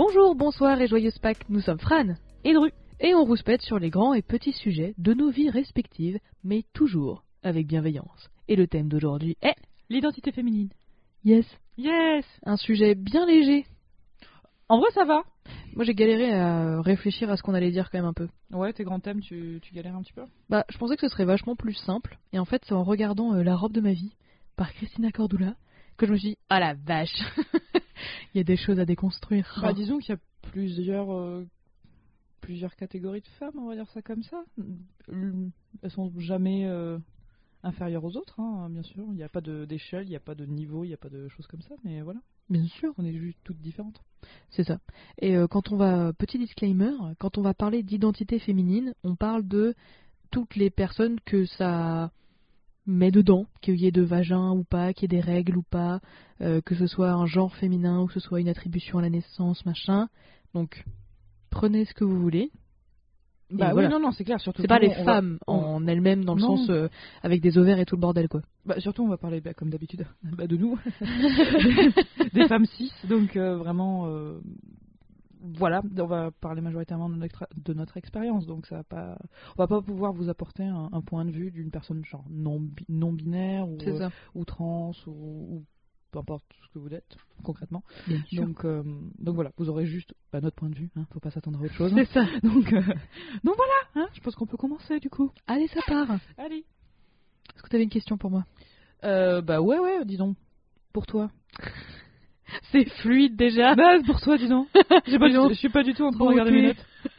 Bonjour, bonsoir et joyeuse Pâques, nous sommes Fran et Dru, et on rouspète sur les grands et petits sujets de nos vies respectives, mais toujours avec bienveillance. Et le thème d'aujourd'hui est L'identité féminine. Yes, Yes un sujet bien léger. En vrai, ça va. Moi j'ai galéré à réfléchir à ce qu'on allait dire quand même un peu. Ouais, tes grands thèmes, tu, tu galères un petit peu? Bah, je pensais que ce serait vachement plus simple, et en fait c'est en regardant euh, La robe de ma vie par Christina Cordula que je me suis dit, ah la vache, il y a des choses à déconstruire. Bah, disons qu'il y a plusieurs, euh, plusieurs catégories de femmes, on va dire ça comme ça. Elles sont jamais euh, inférieures aux autres, hein, bien sûr. Il n'y a pas d'échelle, il n'y a pas de niveau, il n'y a pas de choses comme ça, mais voilà. Bien sûr. On est juste toutes différentes. C'est ça. Et euh, quand on va, petit disclaimer, quand on va parler d'identité féminine, on parle de toutes les personnes que ça met dedans, qu'il y ait de vagin ou pas, qu'il y ait des règles ou pas, euh, que ce soit un genre féminin ou que ce soit une attribution à la naissance, machin. Donc, prenez ce que vous voulez. Bah voilà. oui, non, non, c'est clair. Surtout C'est pas les va- femmes en elles-mêmes dans le Non. sens euh, avec des ovaires et tout le bordel quoi. Bah, surtout, on va parler, bah, comme d'habitude, bah, de nous, des femmes cis. Donc, euh, vraiment, voilà, on va parler majoritairement de notre, de notre expérience. Donc, ça va pas, on va pas pouvoir vous apporter un, un point de vue d'une personne genre non, non binaire ou, euh, ou trans ou, ou peu importe ce que vous êtes concrètement. Bien sûr. Donc, euh, donc voilà, vous aurez juste bah, notre point de vue. Hein, faut pas s'attendre à autre chose. C'est ça. Donc, euh, donc voilà, hein, je pense qu'on peut commencer du coup. Allez, ça part. Allez. Est-ce que tu avais une question pour moi? Bah ouais, ouais, dis donc. Pour toi. C'est fluide déjà. Bah, pour toi, dis donc. Je suis pas du tout en train de regarder mes notes.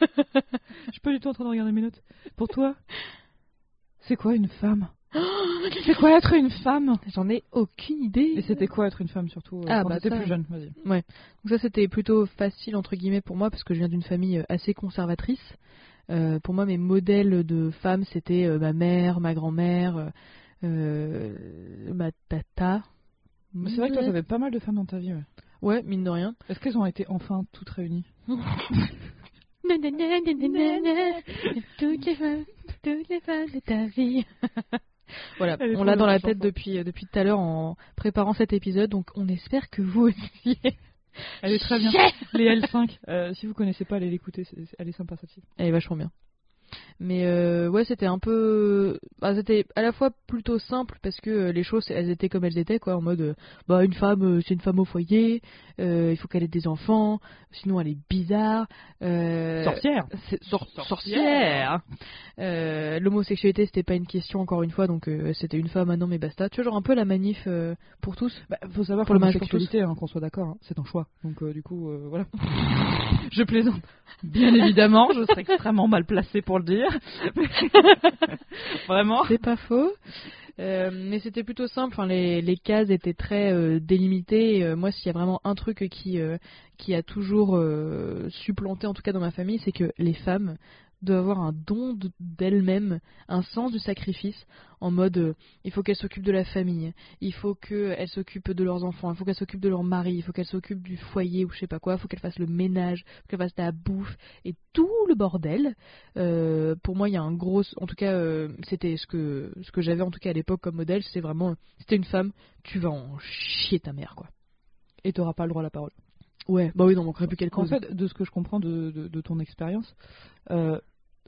Je suis pas du tout en train de regarder mes notes. Pour toi, c'est quoi une femme? C'est quoi être une femme? J'en ai aucune idée. Et c'était quoi être une femme surtout euh, Ah, quand bah, t'étais ça. plus jeune? Vas-y. Donc ça c'était plutôt facile entre guillemets pour moi parce que je viens d'une famille euh, assez conservatrice. Euh, pour moi mes modèles de femmes c'était euh, ma mère, ma grand-mère, euh, ma tata. Mais C'est vrai que toi, t'avais pas mal de femmes dans ta vie. Ouais. Ouais, mine de rien. Est-ce qu'elles ont été enfin toutes réunies Toutes les femmes, toutes les femmes de ta vie. voilà, Elle on l'a dans la cette tête depuis euh, depuis tout à l'heure en préparant cet épisode, donc on espère que vous aussi. Elle est très bien. Les L5. euh, si vous connaissez pas, allez l'écouter. Elle est sympa celle-ci. Elle est vachement bien. Mais euh, ouais, c'était un peu. Bah, c'était à la fois plutôt simple parce que euh, les choses, elles étaient comme elles étaient, quoi. En mode, euh, bah, une femme, euh, c'est une femme au foyer, il faut qu'elle ait des enfants, sinon elle est bizarre. Sorcière. sor- Sorcière. sorcière. L'homosexualité, c'était pas une question, encore une fois, donc c'était une femme, ah non, mais basta. Tu vois, genre un peu la manif pour tous. Bah, faut savoir Pour pour le la mariage pour sexualité, hein, qu'on soit d'accord, hein, c'est un choix. Donc du coup, voilà. je plaisante. Bien évidemment, je serais extrêmement mal placée pour le dire. Vraiment. C'est pas faux. Euh, mais c'était plutôt simple. Enfin, les, les cases étaient très euh, délimitées. Euh, moi, s'il y a vraiment un truc qui, qui a toujours supplanté, en tout cas dans ma famille, c'est que les femmes doivent avoir un don de- d'elles-mêmes, un sens du sacrifice, en mode euh, il faut qu'elles s'occupent de la famille, il faut qu'elles s'occupent de leurs enfants, il faut qu'elles s'occupent de leur mari, il faut qu'elles s'occupent du foyer ou je sais pas quoi, il faut qu'elles fassent le ménage, il faut qu'elles fassent de la bouffe et tout le bordel. Euh, pour moi, il y a un gros, en tout cas, euh, c'était ce que ce que j'avais en tout cas à l'époque comme modèle, c'est vraiment, c'était une femme, tu vas en chier ta mère quoi. Et t'auras pas le droit à la parole. Ouais, bah oui, non, manquerait plus quelle En fait, de ce que je comprends de, de, de ton expérience, euh,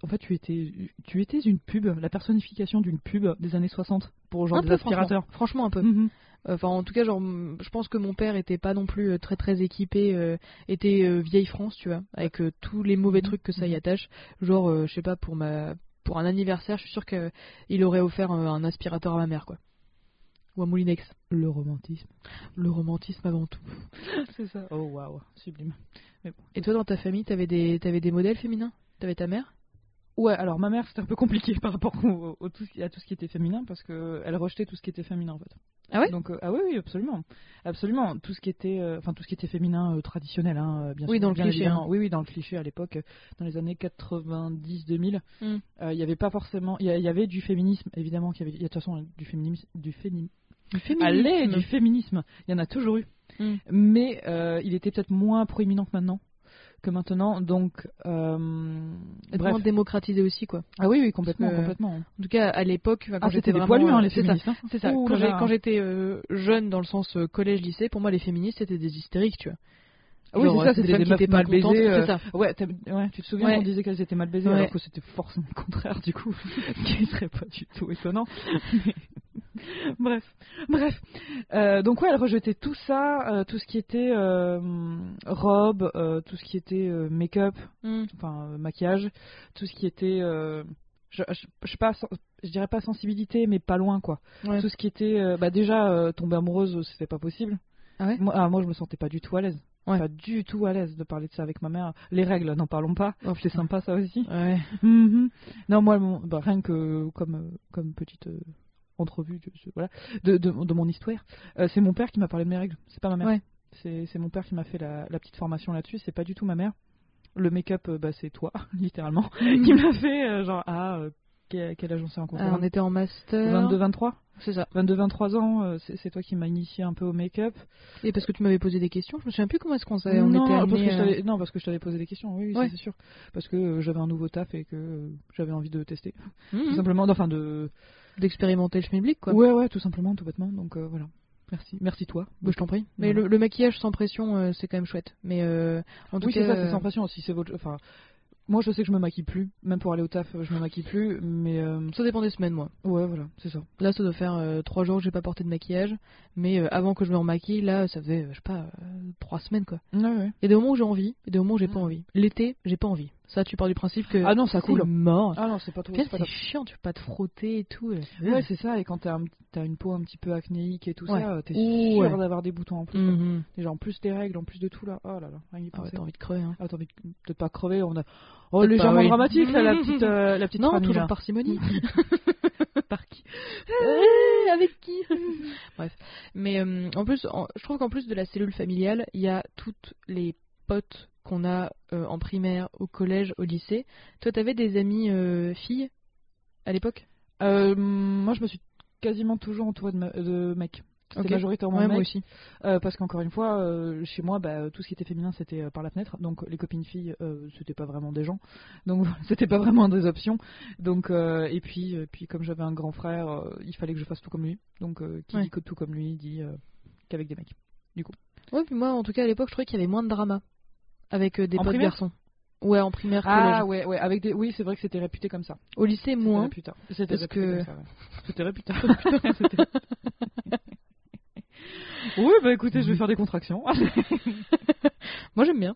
en fait, tu étais, tu étais une pub, la personnification d'une pub des années 60 pour genre un des peu, aspirateurs. franchement, franchement un peu. Mhm. Enfin, en tout cas, genre, je pense que mon père était pas non plus euh, très très équipé, euh, était euh, vieille France, tu vois, avec euh, tous les mauvais Mhm. trucs que ça y Mhm. attache. Genre, je sais pas, pour ma, pour un anniversaire, je suis sûr qu'il aurait offert un aspirateur à ma mère, quoi. Ou un Moulinex. Le romantisme. Le romantisme avant tout. C'est ça. Oh waouh, sublime. Et toi, dans ta famille, t'avais des, t'avais des modèles féminins? T'avais ta mère? Ouais, alors ma mère c'était un peu compliqué par rapport au, au tout, ce qui- à tout ce qui était féminin parce que elle rejetait tout ce qui était féminin en fait. Ah ouais? Donc euh, ah oui oui absolument, absolument tout ce qui était, euh, tout ce qui était féminin euh, traditionnel hein, bien Oui, sûr. dans le cliché, hein. Oui oui dans le cliché à l'époque, dans les années 90-2000, Mm. euh, il y avait pas forcément, il y, avait du féminisme évidemment qu'il y avait, il y a de toute façon du féminisme, du féminisme. Du féminisme. Allez, du féminisme, il y en a toujours eu, Mm. mais il était peut-être moins proéminent que maintenant. Que maintenant, donc, euh, bref. démocratisé aussi, quoi. Ah oui, oui, complètement, que- complètement. En tout cas, à l'époque, quand Ah, j'étais c'était des vraiment, poilus, hein, euh, les c'est ça. féministes. hein. C'est ça. Ouh Quand là. quand j'étais euh, jeune, dans le sens euh, collège-lycée, pour moi, les féministes, c'était des hystériques, tu vois. Ah oui, c'est ça, c'est des c'était femmes qui étaient mal baisées. euh, ça. Ouais, tu te souviens Ouais. qu'on disait qu'elles étaient mal baisées Ouais. alors que c'était forcément le contraire du coup, ce qui serait pas du tout étonnant. Bref, bref. Euh, donc ouais, elle rejetait tout ça, euh, tout ce qui était robe, tout ce qui était make-up, Mm. enfin maquillage, tout ce qui était, je, je, je sais pas, sen- je dirais pas sensibilité, mais pas loin quoi. Ouais. Tout ce qui était, bah déjà tomber amoureuse, c'était pas possible. Ah ouais? Moi, ah, moi, je me sentais pas du tout à l'aise. Ouais. Pas du tout à l'aise de parler de ça avec ma mère. Les règles, n'en parlons pas. Oh, C'est sympa ça aussi. Ouais. Mhm. Non, moi, mon- bah, rien que comme, euh, comme petite euh, entrevue de, voilà, de, de, de mon histoire, euh, c'est mon père qui m'a parlé de mes règles. C'est pas ma mère. Ouais. C'est mon père qui m'a fait la, la petite formation là-dessus. C'est pas du tout ma mère. Le make-up, bah, c'est toi, littéralement, qui m'a fait euh, genre, ah, euh, quel, quel âge on s'est rencontrés Ah, on était en master. 22-23 C'est ça. 22-23 ans, euh, c'est toi qui m'as initié un peu au make-up. Et parce que tu m'avais posé des questions, je me souviens plus comment est-ce qu'on s'est- on non, parce que je euh, t'avais- non, parce que je t'avais posé des questions, oui, Ouais. c'est sûr. Parce que euh, j'avais un nouveau taf et que euh, j'avais envie de tester. mhm, Tout simplement, enfin de. d'expérimenter le schmilblick quoi. Ouais, ouais, tout simplement, tout bêtement. Donc euh, voilà. Merci. Merci toi. Bah, je t'en prie. Mais Voilà. le, le maquillage sans pression, euh, c'est quand même chouette. Mais euh, en tout Oui, cas, c'est ça, c'est euh, sans pression aussi. C'est votre. Enfin, moi, je sais que je me maquille plus. Même pour aller au taf, je me maquille plus. Mais euh, ça dépend des semaines, moi. ouais, voilà, c'est ça. Là, ça doit faire euh, trois jours que j'ai pas porté de maquillage. Mais euh, avant que je me remaquille, là, ça faisait, euh, je sais pas, euh, trois semaines quoi. Ouais, ouais. Il y a des moments où j'ai envie, et des moments où j'ai pas envie. L'été, j'ai pas envie. Ça, tu pars du principe que Ah non, ça coule. mort. Ah non, c'est pas trop. C'est pas chiant, tu peux pas te frotter et tout. euh. Ouais, c'est ça. Et quand t'as t'as une peau un petit peu acnéique et tout Ouais. ça, t'es Ouh, sûr ouais. d'avoir des boutons en plus. Mhm. Déjà en plus des règles, en plus de tout là. Oh là là, rien Ah ouais, penser. t'as envie de crever. Hein. Ah, t'as envie de pas crever, on a. Oh, légèrement pas, oui. dramatique là, la petite, euh, la petite Non, Fanny, toujours là. parcimonie. Par qui Eh, avec qui Bref. Mais euh, en plus, en- je trouve qu'en plus de la cellule familiale, il y a toutes les potes qu'on a euh, en primaire, au collège, au lycée. Toi, t'avais des amis euh, filles à l'époque? Euh, Moi, je me suis quasiment toujours entourée de, me- de mecs. C'était Ok. majoritairement Ouais, mecs. moi aussi. euh, parce qu'encore une fois, euh, chez moi, bah, tout ce qui était féminin, c'était euh, par la fenêtre. Donc les copines filles, c'était pas vraiment des gens. Donc c'était pas vraiment des options. Donc et puis, puis comme j'avais un grand frère, il fallait que je fasse tout comme lui. Donc qui Ouais. dit que tout comme lui dit qu'avec des mecs. Ouais, puis moi, en tout cas, à l'époque, je trouvais qu'il y avait moins de drama avec euh, des En potes primaire garçons. Ouais, en primaire, Ah collège. ouais, ouais, avec des. Oui, c'est vrai que c'était réputé comme ça. Au lycée, moins. C'était réputé que- ouais. C'était réputé. C'était- oui, bah écoutez, je vais faire des contractions. Moi j'aime bien.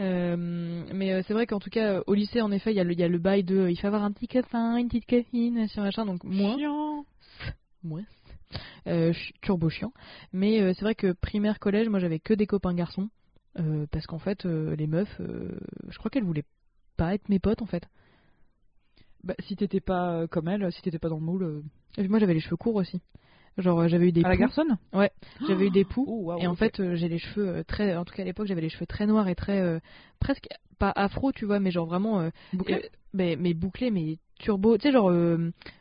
Euh, mais euh, c'est vrai qu'en tout cas au lycée en effet il y, a le- il y a le bail de il faut avoir un petit copain, une petite copine, sur machin donc moi Chiant. moi euh, je suis turbo chiant. Mais euh, c'est vrai que primaire collège moi j'avais que des copains garçons euh, parce qu'en fait euh, les meufs euh, je crois qu'elles voulaient pas être mes potes en fait. Bah, si t'étais pas comme elle, si t'étais pas dans le moule. Et puis moi j'avais les cheveux courts aussi. Genre j'avais eu des À la poux. garçonne? J'avais eu des poux. Oh, waouh, Et en fait, j'ai les cheveux très. En tout cas, à l'époque, j'avais les cheveux très noirs et très. presque. Pas afro, tu vois, mais genre vraiment. mais, mais bouclés, mais turbo. Tu sais, genre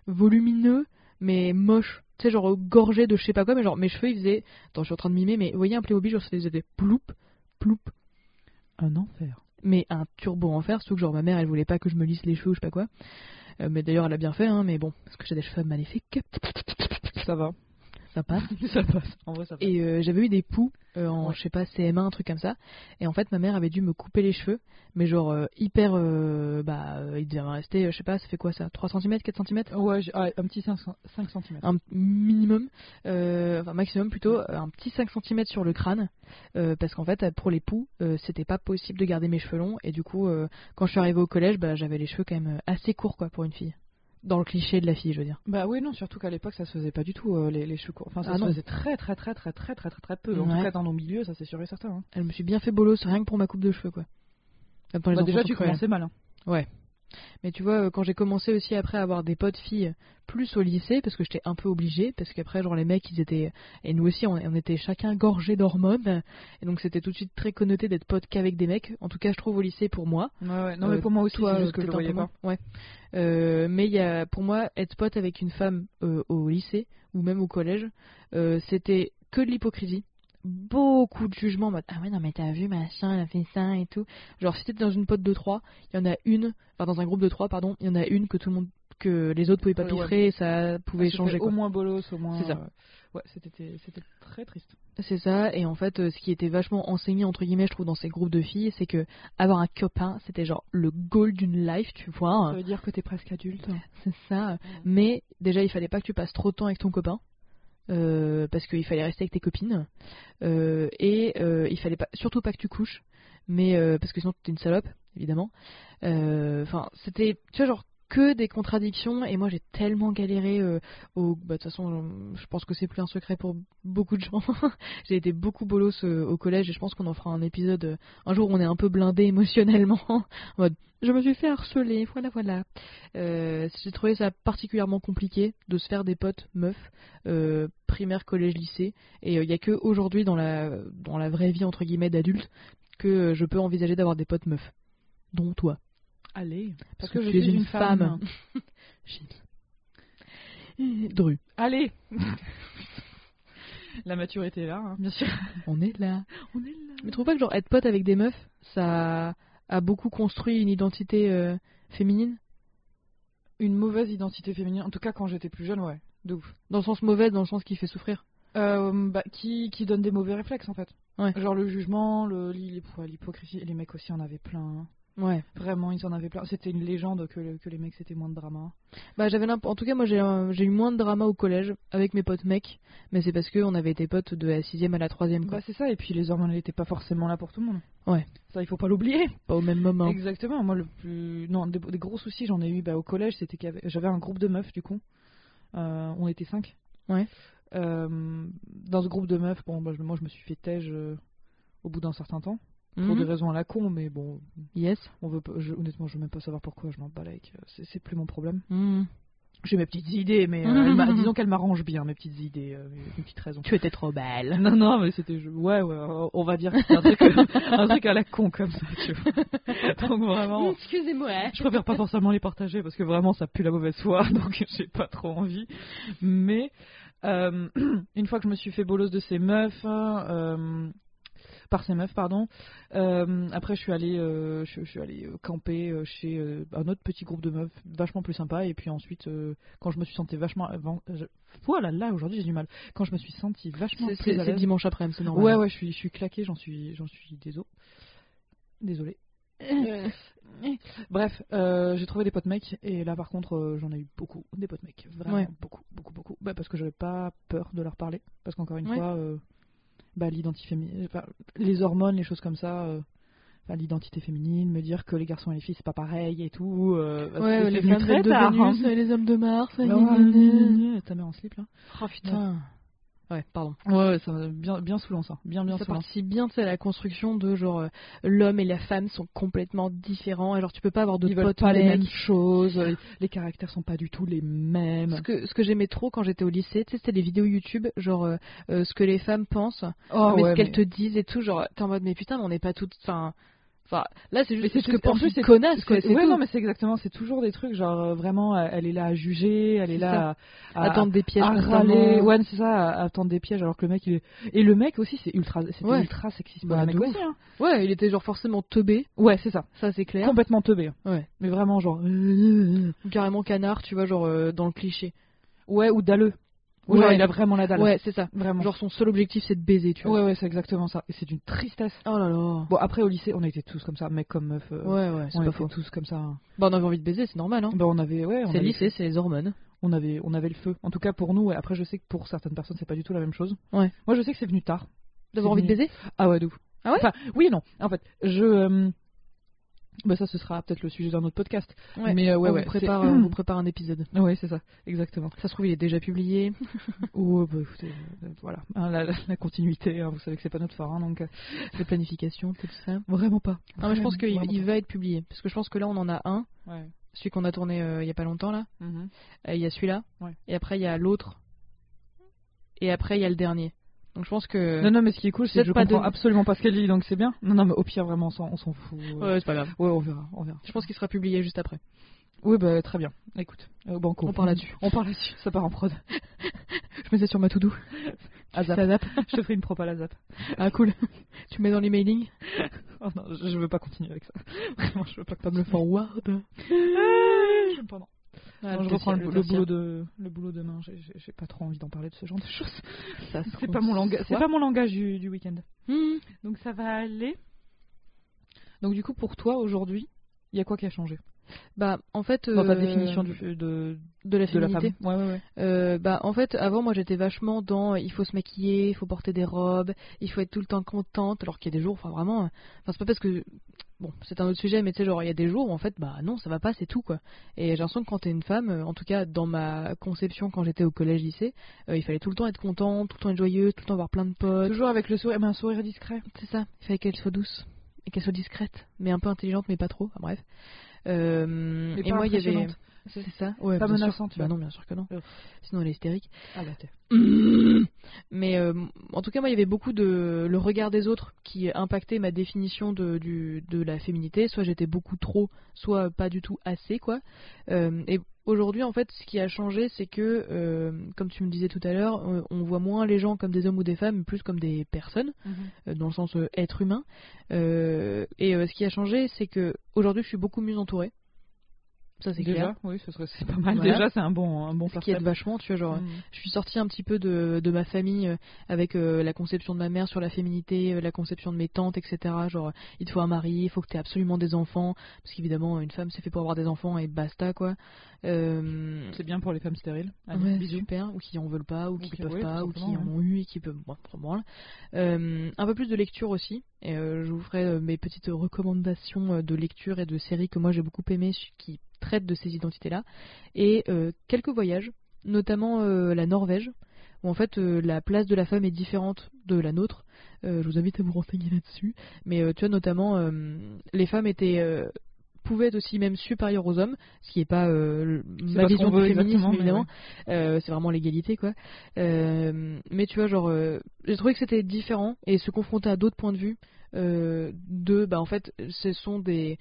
volumineux, mais moche. Tu sais, genre gorgé de je sais pas quoi, mais genre mes cheveux, ils faisaient. Attends, je suis en train de mimer, mais vous voyez un Playmobil, genre, ça faisait ploup, Un enfer. Mais un turbo en fer, surtout que genre ma mère, elle voulait pas que je me lisse les cheveux ou je sais pas quoi. Euh, mais d'ailleurs, elle a bien fait, hein, mais bon, parce que j'ai des cheveux magnifiques. Ça va. Ça passe. ça passe. En vrai, ça passe. Et euh, j'avais eu des poux euh, en, Ouais. je sais pas, CM1, un truc comme ça. Et en fait, ma mère avait dû me couper les cheveux, mais genre euh, hyper. euh, bah, il devait rester, je sais pas, ça fait quoi ça 3 cm, 4 cm Ouais, un petit 5, 5 cm. un minimum, enfin maximum plutôt, un petit 5 cm sur le crâne, parce qu'en fait pour les poux, c'était pas possible de garder mes cheveux longs, et du coup quand je suis arrivée au collège, bah, j'avais les cheveux quand même assez courts quoi pour une fille. Dans le cliché de la fille, je veux dire. Bah oui, non, surtout qu'à l'époque, ça se faisait pas du tout, euh, les, les cheveux courts. Enfin, ça Ah se non. faisait très, très, très, très, très, très, très, très peu. En Ouais. tout cas, dans nos milieux, ça c'est sûr et certain. hein. Elle me suis bien fait bolos rien que pour ma coupe de cheveux quoi. Bah, déjà, tu commençais mal. hein. Mais tu vois, euh, quand j'ai commencé aussi après à avoir des potes filles plus au lycée, parce que j'étais un peu obligée, parce qu'après, genre, les mecs, ils étaient. Et nous aussi, on, on était chacun gorgés d'hormones. Et donc, c'était tout de suite très connoté d'être pote qu'avec des mecs. En tout cas, je trouve au lycée pour moi. Ouais, ouais. Non, Euh, mais pour moi aussi, Toi, juste que je le voyais pas. moins. Ouais. Euh, mais y a, pour moi, être pote avec une femme euh, au lycée, ou même au collège, euh, c'était que de l'hypocrisie. Beaucoup de jugements en mode Ah ouais, non, mais t'as vu, machin, elle a fait ça et tout. Genre, si t'es dans une pote de 3, il y en a une, enfin, dans un groupe de 3, pardon, il y en a une que tout le monde que les autres pouvaient pas Ouais, ouais. piffrer et ça pouvait Ah, changer. Au moins bolos, au moins. C'est ça. euh, Ouais, c'était c'était très triste. C'est ça, et en fait, euh, ce qui était vachement enseigné, entre guillemets, je trouve, dans ces groupes de filles, c'est que avoir un copain, c'était genre le goal d'une life, tu vois. Ça veut dire que t'es presque adulte. C'est ça. Mais déjà, il fallait pas que tu passes trop de temps avec ton copain. Euh, parce qu'il fallait rester avec tes copines. Euh, et euh, il fallait pas, surtout pas que tu couches. Mais euh, parce que sinon, t'es une salope, évidemment. Euh, Enfin, c'était, tu vois, genre que des contradictions. Et moi, j'ai tellement galéré euh, au. Bah, de toute façon, je- je pense que c'est plus un secret pour beaucoup de gens. j'ai été beaucoup bolos euh, au collège et je pense qu'on en fera un épisode euh, un jour où on est un peu blindé émotionnellement. en mode, je me suis fait harceler, voilà, voilà. Euh, j'ai trouvé ça particulièrement compliqué de se faire des potes meufs, euh, primaire, collège, lycée. Et il n'y a que aujourd'hui dans la, dans la vraie vie, entre guillemets, d'adulte, que euh, je peux envisager d'avoir des potes meufs. Dont toi. Allez, Parce parce que que, je suis une une femme. Dru, Allez La maturité est là, hein, bien sûr. on est là. On est là. Mais tu trouves pas que genre être pote avec des meufs, ça a beaucoup construit une identité euh, féminine? Une mauvaise identité féminine, en tout cas quand j'étais plus jeune, ouais. De ouf. Dans le sens mauvais, dans le sens qui fait souffrir? Euh, bah, qui, qui donne des mauvais réflexes en fait. Ouais. Genre le jugement, l'hypocrisie. Les mecs aussi en avaient plein. Ouais. Vraiment, ils en avaient plein. C'était une légende que, que les mecs c'était moins de drama. Bah j'avais en tout cas moi j'ai euh, j'ai eu moins de drama au collège avec mes potes mecs, mais c'est parce que on avait été potes de la sixième à la troisième quoi. Bah c'est ça, et puis les hormones n'étaient pas forcément là pour tout le monde. Ouais. Ça, il faut pas l'oublier. Pas au même moment. Exactement. Moi, le plus. Non, des, des gros soucis, j'en ai eu bah, au collège. C'était avait- j'avais un groupe de meufs, du coup. Euh, on était cinq. Ouais. Euh, dans ce groupe de meufs, bon, bah, moi, je me suis fait tège euh, au bout d'un certain temps. Pour Mhm. des raisons à la con, mais bon, Yes. on veut je- honnêtement, je veux même pas savoir pourquoi, je m'en bats avec. euh, C'est, plus mon problème. Mhm. J'ai mes petites idées, mais euh, disons qu'elle m'arrange bien, mes petites idées, euh, mes, petites raisons. Tu étais trop belle. Non, non, mais c'était. Ouais, ouais, on va dire que un truc, un truc à la con comme ça, tu vois. Donc vraiment. Excusez-moi. Je préfère pas forcément les partager parce que vraiment ça pue la mauvaise foi, donc j'ai pas trop envie. Mais euh, une fois que je me suis fait bolos de ces meufs, euh, par ces meufs, pardon, euh, après je suis allée, euh, je, je suis allée euh, camper chez un autre petit groupe de meufs vachement plus sympa. Et puis ensuite, quand je me suis sentie vachement, je, voilà, là aujourd'hui j'ai du mal. Quand je me suis sentie vachement C'est- plus c'est dimanche après-midi, c'est normal. Ouais, ouais, je suis, je suis claquée, j'en suis, j'en suis désolé. Désolé. Bref, euh, j'ai trouvé des potes mecs et là par contre euh, j'en ai eu beaucoup des potes mecs, vraiment Ouais. beaucoup, beaucoup, beaucoup. Bah, parce que j'avais pas peur de leur parler, parce qu'encore une Ouais. fois, euh, bah, l'identité féminine, enfin, les hormones, les choses comme ça, euh, enfin, l'identité féminine, me dire que les garçons et les filles c'est pas pareil et tout. Euh, Ouais, les femmes de. Vénus, hein. et les hommes de Mars. et Bah, ta mère en slip là. Oh putain. Ouais, pardon. Ouais, ouais, ça bien, bien saoulant ça, bien, bien ça saoulant. participe bien, tu sais, à la construction de genre euh, l'homme et la femme sont complètement différents. Et genre tu peux pas avoir de Ils potes pas les mêmes choses, les, les caractères sont pas du tout les mêmes. Ce que, ce que j'aimais trop quand j'étais au lycée, tu sais, c'était des vidéos YouTube, genre euh, euh, ce que les femmes pensent, Oh, mais ouais, ce qu'elles mais- te disent et tout, genre t'es en mode mais putain, mais on n'est pas toutes. Enfin, enfin, là c'est juste que pense plus, c'est- connasse, quoi. Ouais, tout. non, mais c'est exactement, c'est toujours des trucs, genre euh, vraiment, euh, elle est là à juger, elle est là à, à, Attendre des pièges à râler, ouais, c'est ça, à, attendre des pièges, alors que le mec, il est. Et le mec aussi, c'est ultra, c'était Ouais. ultra sexiste. Bah, le mec aussi, hein. Ouais, il était genre forcément teubé, Ouais, c'est ça. ça c'est clair. Complètement teubé. Ouais. Mais vraiment, genre. Ou carrément canard, tu vois, genre euh, dans le cliché. Ouais, ou dalleux. Ou Ouais. genre, il a vraiment la dalle. Ouais, c'est ça. Vraiment. Genre son seul objectif c'est de baiser, tu vois. Ouais, ouais, c'est exactement ça. Et c'est d'une tristesse. Oh là là. Bon, après, au lycée, on était tous comme ça, mec comme meuf. euh, Ouais, ouais, c'est on pas était faux. tous comme ça. Bah on avait envie de baiser, c'est normal, hein. Bah, on avait, ouais, C'est lycée, c'est les hormones. on avait, on avait le feu. En tout cas pour nous. Après, je sais que pour certaines personnes, c'est pas du tout la même chose. Ouais. Moi, je sais que c'est venu tard. D'avoir envie de baiser Ah ouais, d'où Ah ouais? Enfin, oui et non. En fait, je. euh, Bah ça, ce sera peut-être le sujet d'un autre podcast. Ouais. Mais euh, ouais, on, ouais. vous prépare, on vous prépare un épisode. Ouais, c'est ça, exactement. Ça se trouve, il est déjà publié. Ou euh, bah, écoutez, euh, voilà, Hein, la, la- la continuité. hein, vous savez que c'est pas notre fort, hein, donc euh, de planification, tout ça. vraiment pas. Non, mais je pense qu'il il va être publié. Parce que je pense que là, on en a un. Ouais. Celui qu'on a tourné euh, il y a pas longtemps, là. Mhm. Euh, Il y a celui-là. Et après, il y a l'autre. Et après, il y a le dernier. Donc je pense que. Non, non, mais ce qui est cool, c'est que je pas comprends de- absolument pas ce qu'elle dit, donc c'est bien. Non, non, mais au pire, vraiment, on s'en fout. Ouais, c'est pas grave. Ouais, on verra, on verra. Je pense qu'il sera publié juste après. Oui, bah très bien. Écoute, euh, banco. On part là-dessus. On part là-dessus. Ça part en prod. Je mets ça sur ma to-do. À zap. Ça zappe. Je te ferai une prop à la zap. Ah, cool. tu mets dans l'emailing Oh non, je je veux pas continuer avec ça. Vraiment, je veux pas que Pas me le forward. Je veux pas, non. Ah, je reprends le, boulot de le boulot demain. J'ai- pas trop envie d'en parler de ce genre de choses. C'est pas mon langage. C'est pas mon langage du, du week-end. Hmm. Donc ça va aller. Donc du coup pour toi aujourd'hui, il y a quoi qui a changé? Bah, en fait. Dans ta euh, définition du, de, de la de la féminité. femme. Ouais ouais ouais. Euh, bah en fait avant moi j'étais vachement dans il faut se maquiller, il faut porter des robes, il faut être tout le temps contente alors qu'il y a des jours enfin vraiment euh, enfin c'est pas parce que bon c'est un autre sujet mais tu sais genre il y a des jours où en fait bah non ça va pas c'est tout quoi. Et j'ai l'impression que quand t'es une femme en tout cas dans ma conception quand j'étais au collège lycée euh, il fallait tout le temps être contente, tout le temps être joyeuse, tout le temps avoir plein de potes. Toujours avec le sourire, mais un sourire discret. C'est ça, il fallait qu'elle soit douce et qu'elle soit discrète mais un peu intelligente mais pas trop. Enfin, bref. Euh, et moi, il y avait c'est ça ouais, Pas menaçante, tu Bah vois. non bien sûr que non. Sinon elle est hystérique. Ah bah t'es. Mais euh, en tout cas, moi, il y avait beaucoup de le regard des autres qui impactait ma définition de, du, de la féminité. Soit j'étais beaucoup trop, soit pas du tout assez, quoi. Euh, et aujourd'hui, en fait, ce qui a changé, c'est que, euh, comme tu me disais tout à l'heure, on voit moins les gens comme des hommes ou des femmes, mais plus comme des personnes, euh, dans le sens euh, être humain. Et ce qui a changé, c'est que aujourd'hui, je suis beaucoup mieux entourée. Ça, c'est déjà, clair. oui, ce serait c'est pas mal. Voilà. Déjà, c'est un bon un bon Ce qui aide vachement, tu vois, genre. Mm. Je suis sortie un petit peu de, de ma famille euh, avec euh, la conception de ma mère sur la féminité, euh, la conception de mes tantes, etc. Genre, il te faut un mari, il faut que tu aies absolument des enfants, parce qu'évidemment, une femme c'est fait pour avoir des enfants et basta, quoi. Euh, C'est bien pour les femmes stériles. Allez, ouais, bisous. super, ou qui en veulent pas, ou, qui qui- peuvent oui, pas, ou qui en ont eu et qui peuvent. Bon. Euh, un peu plus de lecture aussi, et je vous ferai mes petites recommandations de lecture et de séries que moi j'ai beaucoup aimées qui traitent de ces identités-là, et euh, quelques voyages, notamment euh, la Norvège, où en fait euh, la place de la femme est différente de la nôtre. Je vous invite à vous renseigner là-dessus. Mais tu vois, notamment, les femmes étaient pouvaient être aussi même supérieures aux hommes, ce qui n'est pas euh, ma pas vision du féminisme évidemment. Euh, c'est vraiment l'égalité quoi. Euh, mais tu vois, genre, j'ai trouvé que c'était différent et se confronter à d'autres points de vue de, bah en fait, ce sont des,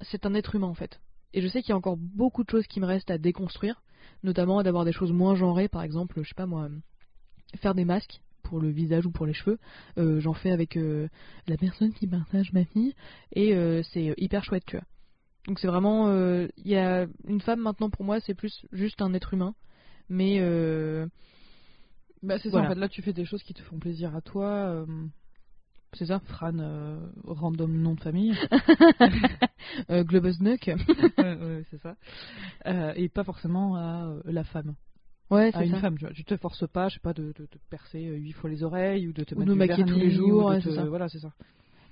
c'est un être humain en fait. Et je sais qu'il y a encore beaucoup de choses qui me restent à déconstruire, notamment d'avoir des choses moins genrées, par exemple, je sais pas moi, faire des masques pour le visage ou pour les cheveux. Euh, J'en fais avec euh, la personne qui partage ma fille et euh, c'est hyper chouette, tu vois. Donc c'est vraiment, il y a une femme maintenant pour moi, c'est plus juste un être humain, mais Bah, c'est ça, Voilà. en fait, là, tu fais des choses qui te font plaisir à toi. C'est ça. Fran, euh, random nom de famille. euh. Ouais, ouais, c'est ça. Euh, et pas forcément à euh, la femme. Ouais, À c'est une ça. femme, tu vois. Tu te forces pas, je sais pas, de, de te percer euh, huit fois les oreilles ou de te Ou mettre de du maquiller tous vernis, les jours, ou de ouais, te- c'est ça. Voilà, c'est ça.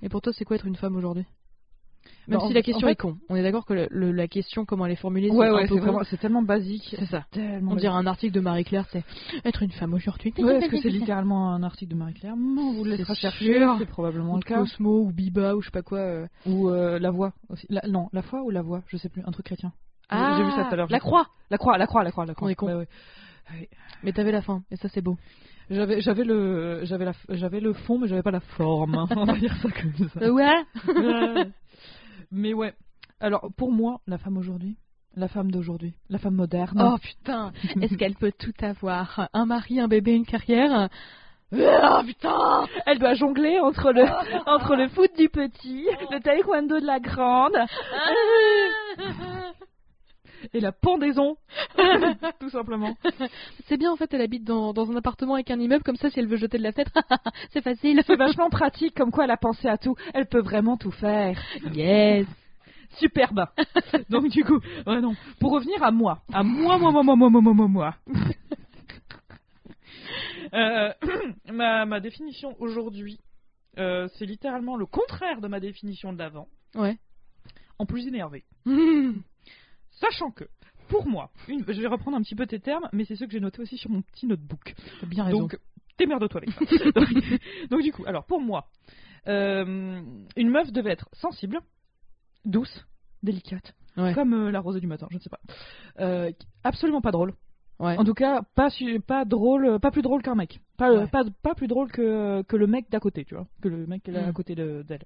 Et pour toi, c'est quoi être une femme aujourd'hui? Même si la question en fait- est con. On est d'accord que le- le- la question, comment elle est formulée, Ouais, c'est ouais, un peu c'est con. vraiment, c'est tellement basique. C'est ça. Tellement On dirait un article de Marie-Claire, c'est être une femme aujourd'hui. Ouais, est-ce que c'est littéralement un article de Marie-Claire Non, vous le laissera chercher, c'est probablement Ou le cas. Cosmo, ou Biba, ou je sais pas quoi. euh. Ou euh, la voix aussi. La- non, la foi ou la voix, je sais plus, un truc chrétien. Ah, j'ai vu ça tout à l'heure. La je sais. croix La croix, la croix, la croix, la croix. On est con. Ouais. Mais t'avais la fin, et ça c'est beau. J'avais, j'avais le, j'avais la, j'avais le fond, mais j'avais pas la forme. hein. On va dire ça comme ça. Ouais. Mais ouais. Alors pour moi, la femme aujourd'hui, la femme d'aujourd'hui, la femme moderne. Oh putain, est-ce qu'elle peut tout avoir? Un mari, un bébé, une carrière? Oh putain. Elle doit jongler entre le, entre le foot du petit, le taekwondo de la grande et la pendaison, tout simplement. C'est bien en fait, elle habite dans, dans un appartement avec un immeuble, comme ça si elle veut jeter de la fenêtre, c'est facile. C'est vachement pratique, comme quoi elle a pensé à tout. Elle peut vraiment tout faire. Yes Superbe. Donc du coup, ouais, non. Pour revenir à moi, à moi, moi, moi, moi, moi, moi, moi, moi, moi. Euh, ma, ma définition aujourd'hui, euh, c'est littéralement le contraire de ma définition d'avant, Ouais. en plus énervé. Mmh. Sachant que, pour moi, une, je vais reprendre un petit peu tes termes, mais c'est ceux que j'ai notés aussi sur mon petit notebook. Bien raison. Donc, démerde-toi avec ça. donc, donc, du coup, alors pour moi, euh, une meuf devait être sensible, douce, délicate, Ouais. comme euh, la rosée du matin, je ne sais pas. Euh, absolument pas drôle. Ouais. En tout cas, pas, su- pas drôle, pas plus drôle qu'un mec. Pas, Ouais. pas, pas plus drôle que, que le mec d'à côté, tu vois. Que le mec là à Mm. côté de- d'elle.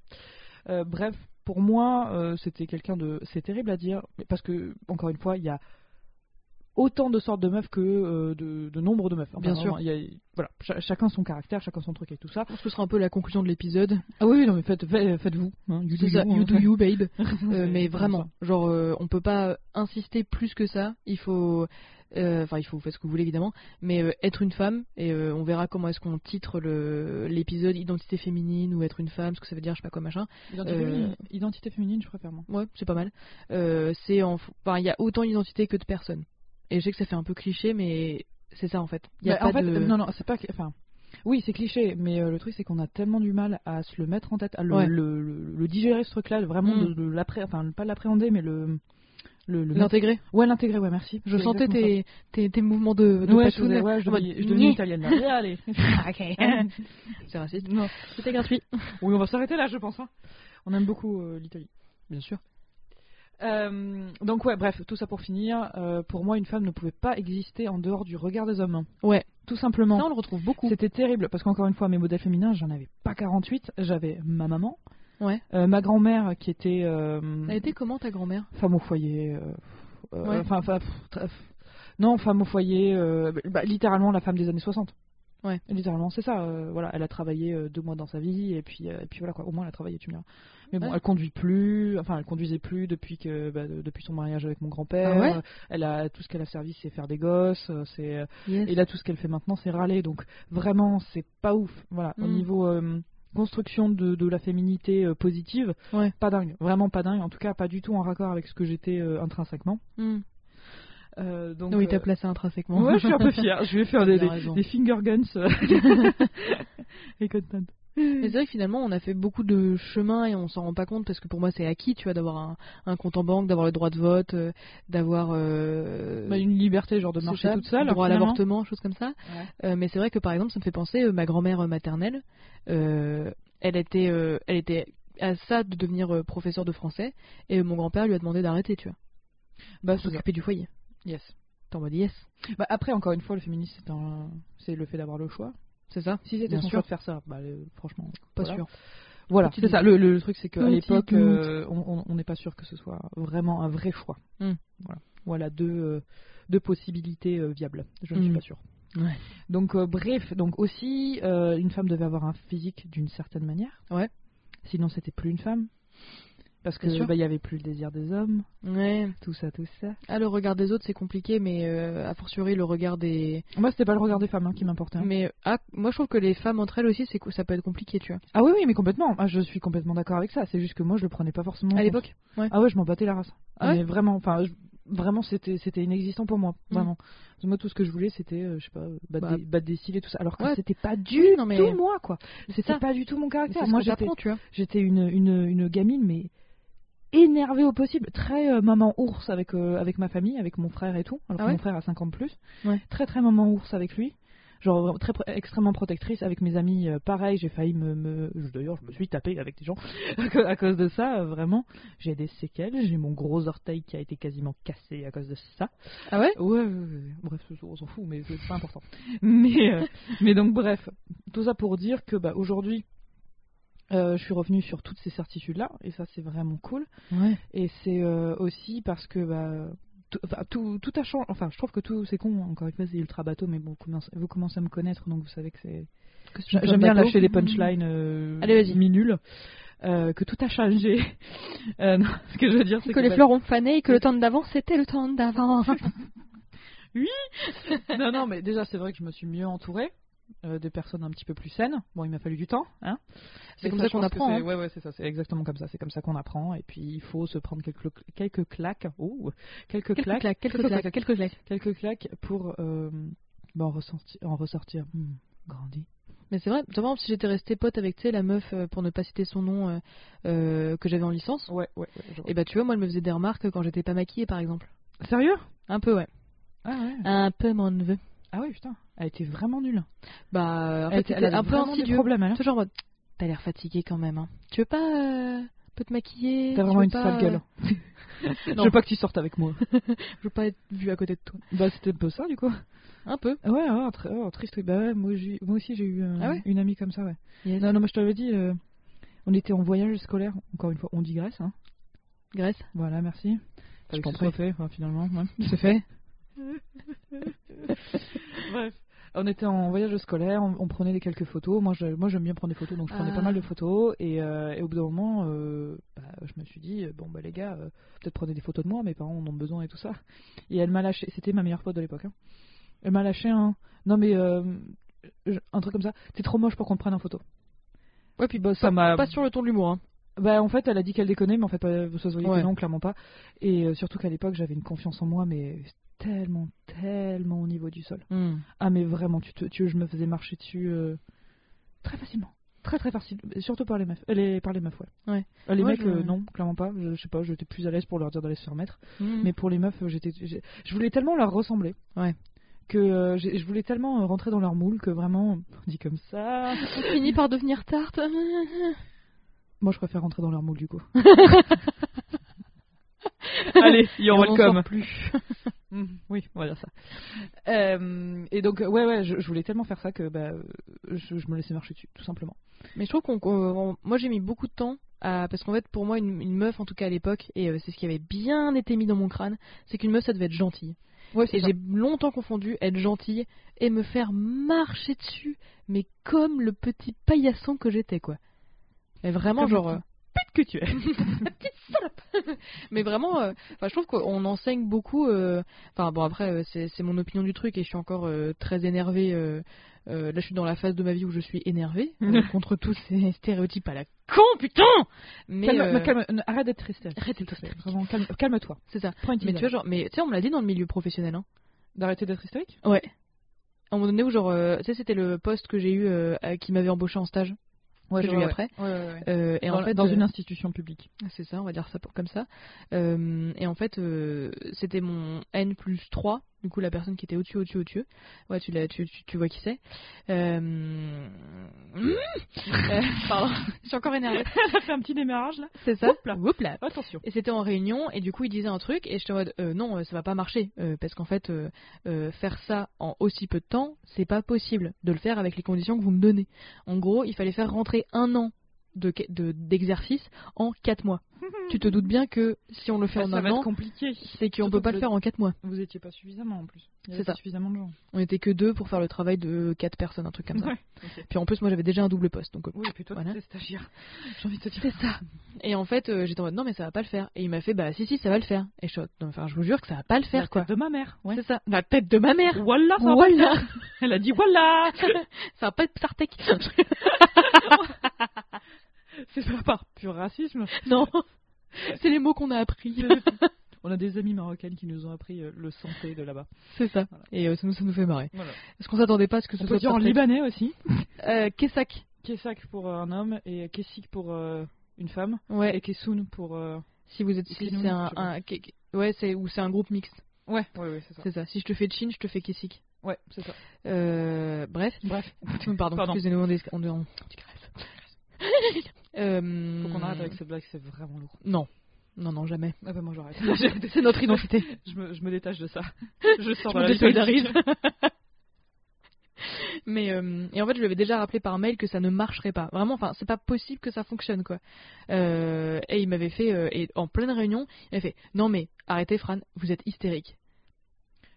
Bref, pour moi, euh, c'était quelqu'un de. C'est terrible à dire, parce que, encore une fois, il y a autant de sortes de meufs que euh, de, de nombre de meufs. Enfin, Bien sûr. vraiment, y a- voilà, cha- chacun son caractère, chacun son truc et tout ça. Je pense que ce sera un peu la conclusion de l'épisode. Ah oui, non mais faites, fait- faites-vous. Hein, you do C'est ça, you, you hein. do you, babe. Euh, mais vraiment, genre, euh, on peut pas insister plus que ça. Il faut, euh, enfin, il faut faire ce que vous voulez évidemment, mais euh, être une femme et euh, on verra comment est-ce qu'on titre l'épisode identité féminine ou être une femme, ce que ça veut dire, je sais pas quoi machin. Identité, Euh, féminine, identité féminine, je préfère moi. Ouais, c'est pas mal. Euh, c'est en, enfin, il y a autant d'identités que de personnes. Et je sais que ça fait un peu cliché, mais c'est ça en fait. Il y a Bah, pas en fait, de... euh, non, non, c'est pas. Enfin, oui, c'est cliché, mais euh, le truc, c'est qu'on a tellement du mal à se le mettre en tête, à le, Ouais. le, le- le digérer, ce truc-là, vraiment, Mm. de, de enfin, pas l'appréhender, mais le. l'intégrer. Ouais, l'intégrer, ouais, merci. Je sentais tes, tes, tes mouvements de, de Ouais, je, faisais- ouais, je devenais, je devenais Nyeh. italienne. là. Allez. c'est raciste. Non. C'était gratuit. Oui, on va s'arrêter là, je pense. hein. On aime beaucoup euh, l'Italie. Bien sûr. Euh, donc ouais, bref, tout ça pour finir. euh, pour moi, une femme ne pouvait pas exister en dehors du regard des hommes. Ouais. Tout simplement. Ça, on le retrouve beaucoup. C'était terrible parce qu'encore une fois, mes modèles féminins, j'en avais pas 48. J'avais ma maman, Ouais. euh, ma grand-mère qui était Elle était comment ta grand-mère? femme au foyer. Ouais. Enfin, pff, non, femme au foyer. bah, littéralement la femme des années 60. Ouais. Littéralement, c'est ça. euh, voilà, elle a travaillé euh, deux mois dans sa vie et puis, euh, et puis voilà quoi. Au moins, elle a travaillé, tu me diras. Mais bon, Ouais. elle conduit plus. Enfin, elle conduisait plus depuis que bah, de- depuis son mariage avec mon grand-père. Ah ouais? Elle a tout ce qu'elle a servi, c'est faire des gosses. C'est Yes. et là, tout ce qu'elle fait maintenant, c'est râler. Donc, vraiment, c'est pas ouf. Voilà, au Mm. niveau construction de, de la féminité positive, Ouais. pas dingue. Vraiment pas dingue. En tout cas, pas du tout en raccord avec ce que j'étais intrinsèquement. Hmm. Euh, donc, oui, euh, t'as placé intrinsèquement. Ouais, je suis un peu fière. Je vais faire des, des, finger guns. euh, et content. Mais c'est vrai que finalement, on a fait beaucoup de chemin et on s'en rend pas compte parce que pour moi, c'est acquis, tu vois, d'avoir un, un compte en banque, d'avoir le droit de vote, euh, d'avoir euh, Bah, une liberté, genre de marcher ça, toute seule. droit à l'avortement, choses comme ça. Euh, mais c'est vrai que par exemple, ça me fait penser ma grand-mère maternelle. elle était, elle était à ça de devenir professeure de français et mon grand-père lui a demandé d'arrêter, tu vois, Bah, s'occuper du foyer. Yes. T'es en mode yes, Bah, après, encore une fois, le féminisme, c'est un... c'est le fait d'avoir le choix. c'est ça Si c'était Bien son sûr. choix de faire ça, bah, euh, franchement, Pas voilà. sûr. Voilà, c'est ça. Le, truc, c'est qu'à l'époque, euh, on n'est pas sûr que ce soit vraiment un vrai choix. Hmm. Voilà. Voilà deux, euh, deux possibilités euh, viables. Je ne suis Hmm. pas sûre. Ouais. Donc, bref, donc aussi, une femme devait avoir un physique d'une certaine manière. Ouais. Sinon, c'était plus une femme. Parce que bah, il y avait plus le désir des hommes, Ouais. tout ça, tout ça. Ah, le regard des autres, c'est compliqué, mais euh, a fortiori le regard des. Moi, c'était pas le regard des femmes hein, qui m'importait. hein. Mais ah, moi, je trouve que les femmes entre elles aussi, c'est ça peut être compliqué, tu vois. Ah oui, oui, mais complètement. Ah, je suis complètement d'accord avec ça. C'est juste que moi, je le prenais pas forcément. en À l'époque. Ouais. Ah ouais, je m'en battais la race. Ah ouais mais vraiment, enfin, je- vraiment, c'était c'était inexistant pour moi, Mm. vraiment. Que Moi, tout ce que je voulais, c'était, euh, je sais pas, euh, battre, Bah. des, battre des cils et tout ça. Alors que Ouais. c'était pas du non, mais- tout moi, quoi. C'était pas du tout mon caractère. Moi, j'étais t'apprends, tu vois. j'étais une, une, une gamine, mais énervée au possible, très euh, maman ours avec euh, avec ma famille, avec mon frère et tout. Alors Ah que ouais mon frère a 50 plus. Ouais. Très très maman ours avec lui. Genre très extrêmement protectrice avec mes amis. euh, pareil, j'ai failli me, d'ailleurs je me suis tapé avec des gens à cause de ça. vraiment, j'ai des séquelles. J'ai mon gros orteil qui a été quasiment cassé à cause de ça. Ah ouais? Ouais, bref, on s'en fout, mais c'est pas important. Mais, mais donc, bref, tout ça pour dire que bah, aujourd'hui, euh, je suis revenue sur toutes ces certitudes-là, et ça, c'est vraiment cool. Ouais. Et c'est euh, aussi parce que bah, tout, enfin, tout, tout a changé. Enfin, je trouve que tout, c'est con, encore une fois, c'est ultra bateau, mais bon, vous commencez, vous commencez à me connaître, donc vous savez que c'est. J'a- J'aime bien lâcher des punchlines euh, Allez, vas-y. mi-nuls. Euh, que tout a changé. Euh, non, ce que je veux dire, c'est Que les bah, fleurs ont fané et que le temps d'avant, c'était le temps d'avant. non, non, mais déjà, c'est vrai que je me suis mieux entourée euh, de personnes un petit peu plus saines. Bon, il m'a fallu du temps, hein. C'est comme ça qu'on apprend, hein. Ouais, ouais, c'est ça, c'est exactement comme ça. C'est comme ça qu'on apprend. Et puis, il faut se prendre quelques, quelques claques. Oh, quelques, Quelques claques. claques, quelques claques, quelques claques. Quelques claques pour euh, bah, en, ressortir, en ressortir hmm, grandi. Mais c'est vrai, par exemple, si j'étais restée pote avec, la meuf, euh, pour ne pas citer son nom, euh, euh, que j'avais en licence, Ouais, ouais, et bah tu vois, moi, elle me faisait des remarques quand j'étais pas maquillée, par exemple. Sérieux? Un peu, ouais. ah, ouais. Un peu, mon neveu. Ah oui, putain. Elle était vraiment nulle. Bah, en Elle fait, était- elle avait un peu insidieux. problèmes, elle, hein. Toujours en mode, t'as l'air fatigué quand même, hein. Tu veux pas, euh, peut te maquiller? T'as vraiment une pas, sale gueule. euh, Je veux pas que tu sortes avec moi. Je veux pas être vue à côté de toi. bah, c'était un peu ça, du coup. Un peu. Ouais, ouais, tr- oh, triste. oui. Bah ouais, moi, aussi j'ai eu euh, Ah ouais? une amie comme ça, ouais. Yes. Non, non, moi je t'avais dit, euh, on était en voyage scolaire. Encore une fois, on digresse. Hein. Grèce. Voilà, merci. Je Fallait t'en prie. fait, enfin, finalement. ouais. C'est fait. Bref. On était en voyage scolaire, on, on prenait des quelques photos. Moi, je, moi, j'aime bien prendre des photos, donc je prenais Ah. pas mal de photos. Et, euh, et au bout d'un moment, euh, bah, je me suis dit, euh, bon, bah les gars, euh, peut-être prenez des photos de moi, mes parents en ont besoin et tout ça. Et elle m'a lâché, c'était ma meilleure pote de l'époque. hein. Elle m'a lâché un, non mais je- un truc comme ça. T'es trop moche pour qu'on te prenne en photo. Ouais, puis Bah, ça m'a. pas sur le ton de l'humour. Hein. Bah en fait, elle a dit qu'elle déconnait, mais en fait, ça se voyait Ouais. que non, clairement pas. Et euh, surtout qu'à l'époque, j'avais une confiance en moi, mais tellement, tellement au niveau du sol. Hmm. Ah mais vraiment, tu te, tu, je me faisais marcher dessus euh, très facilement. Très très facile, surtout par les meufs. euh, les, par les meufs, ouais. Ouais. Euh, les mecs, je- euh, non, clairement pas. Je, je sais pas, j'étais plus à l'aise pour leur dire d'aller se faire mettre. Hmm. Mais pour les meufs, j'étais, je voulais tellement leur ressembler. Ouais. Que je voulais tellement rentrer dans leur moule que vraiment, on dit comme ça. On finit par devenir tarte. Moi, je préfère rentrer dans leur moule du coup. Allez, you're Et on en welcome. sort plus. Mm, oui, on va dire ça. Euh, et donc, ouais, ouais, je, je voulais tellement faire ça que bah, je, je me laissais marcher dessus, tout simplement. Mais je trouve qu'on, qu'on- moi j'ai mis beaucoup de temps à, parce qu'en fait pour moi une, une meuf en tout cas à l'époque et euh, c'est ce qui avait bien été mis dans mon crâne, c'est qu'une meuf ça devait être gentille. Ouais, Et j'ai longtemps confondu être gentille et me faire marcher dessus, mais comme le petit paillasson que j'étais quoi. Mais vraiment Comme genre. Euh, que tu es. mais vraiment, euh, je trouve qu'on enseigne beaucoup. euh, Enfin bon après euh, c'est mon opinion du truc et je suis encore euh, très énervée. là je suis dans la phase de ma vie où je suis énervée contre tous ces stéréotypes à la con putain. Mais Calme- mais calme- arrête d'être triste. arrête d'être hystérique. Vraiment, calme- calme-toi. c'est ça. Prends une Mais tu vois genre, mais tu sais on me l'a dit dans le milieu professionnel. Hein. D'arrêter d'être hystérique? Ouais. À un moment donné où genre, tu sais c'était le poste que j'ai eu qui m'avait embauché en stage. Ouais, j'ai eu après. Ouais, ouais. Euh, et dans, en fait dans euh, une institution publique. C'est ça, on va dire ça pour, comme ça. Euh, et en fait, c'était mon N plus 3, du coup la personne qui était au-dessus, au-dessus, au-dessus. Ouais, tu, tu, tu, tu vois qui c'est. Euh... euh, pardon, je suis encore énervée. Ça fait un petit démarrage là. C'est ça Oups là. Oups là. Attention. Et c'était en réunion, et du coup il disait un truc, et j'étais en mode euh, non, ça va pas marcher, parce qu'en fait, faire ça en aussi peu de temps, c'est pas possible de le faire avec les conditions que vous me donnez. En gros, il fallait faire rentrer un an de, de- d'exercice en 4 mois. Tu te doutes bien que si on le fait Ah, en ça un an, c'est qu'on Surtout peut pas le faire en 4 mois. Vous étiez pas suffisamment en plus. C'est ça. suffisamment de gens. On était que deux pour faire le travail de 4 personnes, un truc comme ça. Ouais. Puis en plus, moi j'avais déjà un double poste, donc euh, Oui, et puis toi, Voilà. stagiaire. J'ai envie de te dire. c'est ça. Et en fait, euh, j'étais en mode non, mais ça va pas le faire. Et il m'a fait bah si, si, ça va le faire. Et je enfin, je vous jure que ça va pas le faire La quoi. tête de ma mère. Ouais. C'est ça. La tête de ma mère. Voilà, ça va pas Voilà. Elle a dit voilà. ça va pas être Sartek. C'est pas par pur racisme. non. C'est les mots qu'on a appris. On a des amis marocaines qui nous ont appris euh, le santé de là-bas. C'est ça. Voilà. Et euh, ça, nous, ça nous fait marrer. Voilà. Parce qu'on s'attendait pas à ce que ce On soit peut dire en libanais aussi. Euh, Kesak. Kesak pour euh, un homme et Kesik pour euh, une femme. Ouais. Et Kesoun pour. euh, Si vous êtes, si c'est un, ouais, c'est ou c'est un groupe mixte. Ouais, ouais, ouais, c'est ça. C'est ça. Si je te fais Chin, je te fais Kesik. Ouais, c'est ça. Bref. Bref, Pardon, Pardon. excusez-nous, on. Euh, faut qu'on arrête avec cette blague, c'est vraiment lourd. Non, non, non, jamais. Ah bah moi j'arrête. C'est notre identité. je, me, je me détache de ça. Je sors Je de me la désolidarise. Mais euh, et en fait, je lui avais déjà rappelé par mail que ça ne marcherait pas. Vraiment, enfin, c'est pas possible que ça fonctionne, quoi. Euh, et il m'avait fait, euh, et en pleine réunion, il m'a fait, non mais arrêtez, Fran, vous êtes hystérique.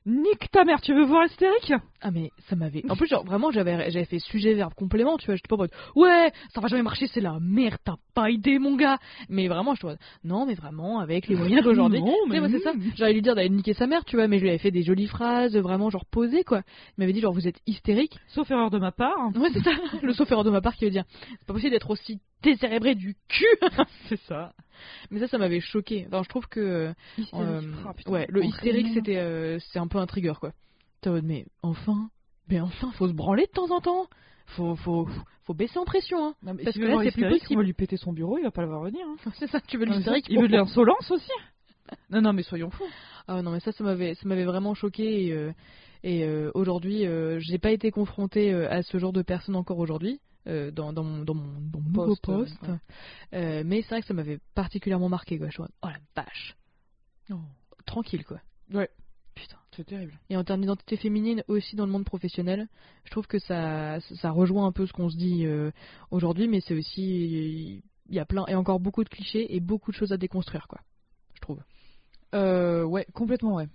Nique ta mère, tu veux voir hystérique Ah mais ça m'avait. En plus, genre vraiment, j'avais j'avais fait sujet verbe complément, tu vois. J'étais pas en mode, ouais, ça va jamais marcher, c'est la merde, t'as pas idée, mon gars. Mais vraiment, je te vois, non, mais vraiment, avec les moyens d'aujourd'hui. Non, moi, c'est ça. J'allais lui dire d'aller niquer sa mère, tu vois, mais je lui avais fait des jolies phrases, vraiment genre posées, quoi. Il m'avait dit genre vous êtes hystérique. Sauf erreur de ma part. Ouais, c'est ça. Le sauf erreur de ma part qui veut dire c'est pas possible d'être aussi décérébré du cul. C'est ça. Mais ça, ça m'avait choqué. Enfin, je trouve que euh, Ah, putain. ouais, le hystérique c'était euh, c'est un peu un trigger quoi. Mais enfin, mais enfin, faut se branler de temps en temps. Faut faut faut baisser en pression hein. Non, mais parce que là, c'est plus possible. On va lui péter son bureau, il va pas le voir venir. hein. C'est ça, tu veux l'hystérique Il veut de l'insolence aussi. Non, non, mais soyons fous. Ah non mais ça ça m'avait ça m'avait vraiment choqué et, euh, et euh, aujourd'hui euh, j'ai pas été confrontée à ce genre de personnes encore aujourd'hui dans, dans mon dans mon, dans mon nouveau Poste, euh, poste ouais. Euh, mais c'est vrai que ça m'avait particulièrement marqué quoi je mode, oh la vache Oh, tranquille quoi Ouais. putain c'est terrible. et en termes d'identité féminine aussi dans le monde professionnel je trouve que ça ça rejoint un peu ce qu'on se dit euh, aujourd'hui mais c'est aussi il y a plein et encore beaucoup de clichés et beaucoup de choses à déconstruire quoi je trouve Euh, ouais, complètement, ouais.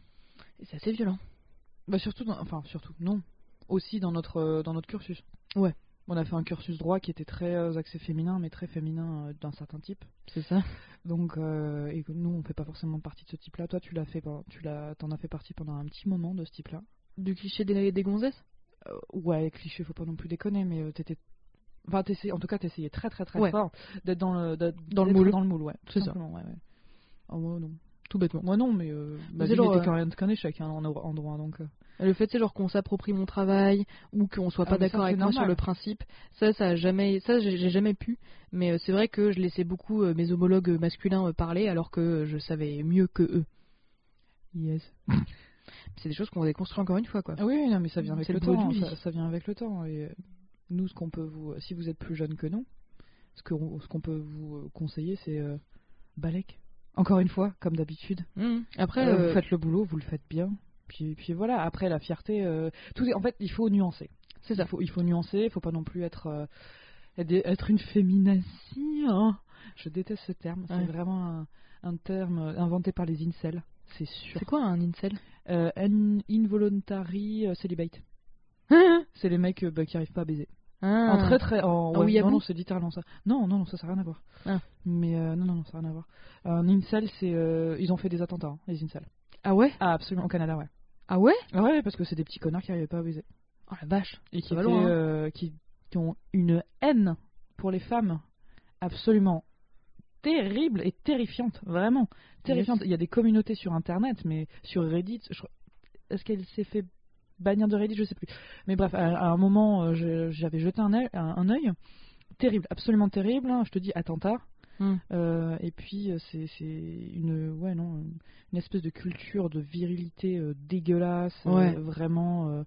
c'est assez violent Bah surtout, dans- enfin surtout, non. Aussi dans notre euh, dans notre cursus. Ouais. On a fait un cursus droit qui était très euh, axé féminin, mais très féminin euh, d'un certain type. C'est ça. Donc, euh, et nous, on fait pas forcément partie de ce type-là. Toi, tu l'as fait, pendant- tu l'as, t'en as fait partie pendant un petit moment de ce type-là. Du cliché des, des gonzesses? Euh, ouais, cliché, faut pas non plus déconner, mais euh, t'étais, enfin, t'essayais- en tout cas, t'essayais très très très Ouais. fort d'être dans le, d'être- Dans le d'être moule. Dans le moule, ouais. tout C'est ça. simplement, Ouais, ouais. Oh, moi non. Tout bêtement. Moi non, mais euh, ma C'est vie genre, n'était euh, qu'un échec hein, en, en droit, donc. euh. Le fait, c'est genre qu'on s'approprie mon travail ou qu'on soit Ah, pas d'accord avec moi sur le principe, ça, ça a jamais, ça, j'ai jamais pu. Mais euh, c'est vrai que je laissais beaucoup euh, mes homologues masculins euh, parler alors que je savais mieux que eux. Yes. C'est des choses qu'on déconstruit encore une fois, quoi. Ah oui, non, mais ça vient avec le, le temps. d'une Ça, ça vient avec le temps. Et nous, ce qu'on peut vous, si vous êtes plus jeune que nous, ce qu'on peut vous conseiller, c'est euh, Balek. Encore une fois, comme d'habitude. Mhm. Après, euh, vous faites le boulot, vous le faites bien. Puis, puis voilà. Après, la fierté, euh, tout est- en fait, il faut nuancer. c'est ça. Il faut, il faut nuancer. Il faut pas non plus être euh, être être une féminazie. hein. Je déteste ce terme. Ouais. C'est vraiment un, un terme euh, inventé par les incels. C'est sûr. C'est quoi un incel? Euh, in- involuntary euh, celibate. C'est les mecs bah, qui arrivent pas à baiser. Ah. En très très. En, Un ouais, weeaboo non, non, c'est littéralement ça. Non, non, non, ça, ça n'a rien à voir. Ah. Mais euh, non, non, non, ça n'a rien à voir. Un incel, c'est. euh, ils ont fait des attentats, hein, les incels. Ah ouais? Ah, absolument, au Canada, ouais. Ah ouais Ah Ouais, parce que c'est des petits connards qui arrivaient pas à baiser. Oh la vache. Et qui, Ça va étaient, loin, hein. euh, qui, qui ont une haine pour les femmes absolument terrible et terrifiante, vraiment terrifiante. Il y a des communautés sur internet, mais sur Reddit, je est-ce qu'elle s'est fait bannir de Reddit? Je sais plus. Mais bref, à, un moment, euh, j'avais jeté un œil, un, un œil. terrible, absolument terrible. hein, je te dis attentat. Hmm. Euh, et puis euh, c'est une ouais non une espèce de culture de virilité euh, dégueulasse Ouais. vraiment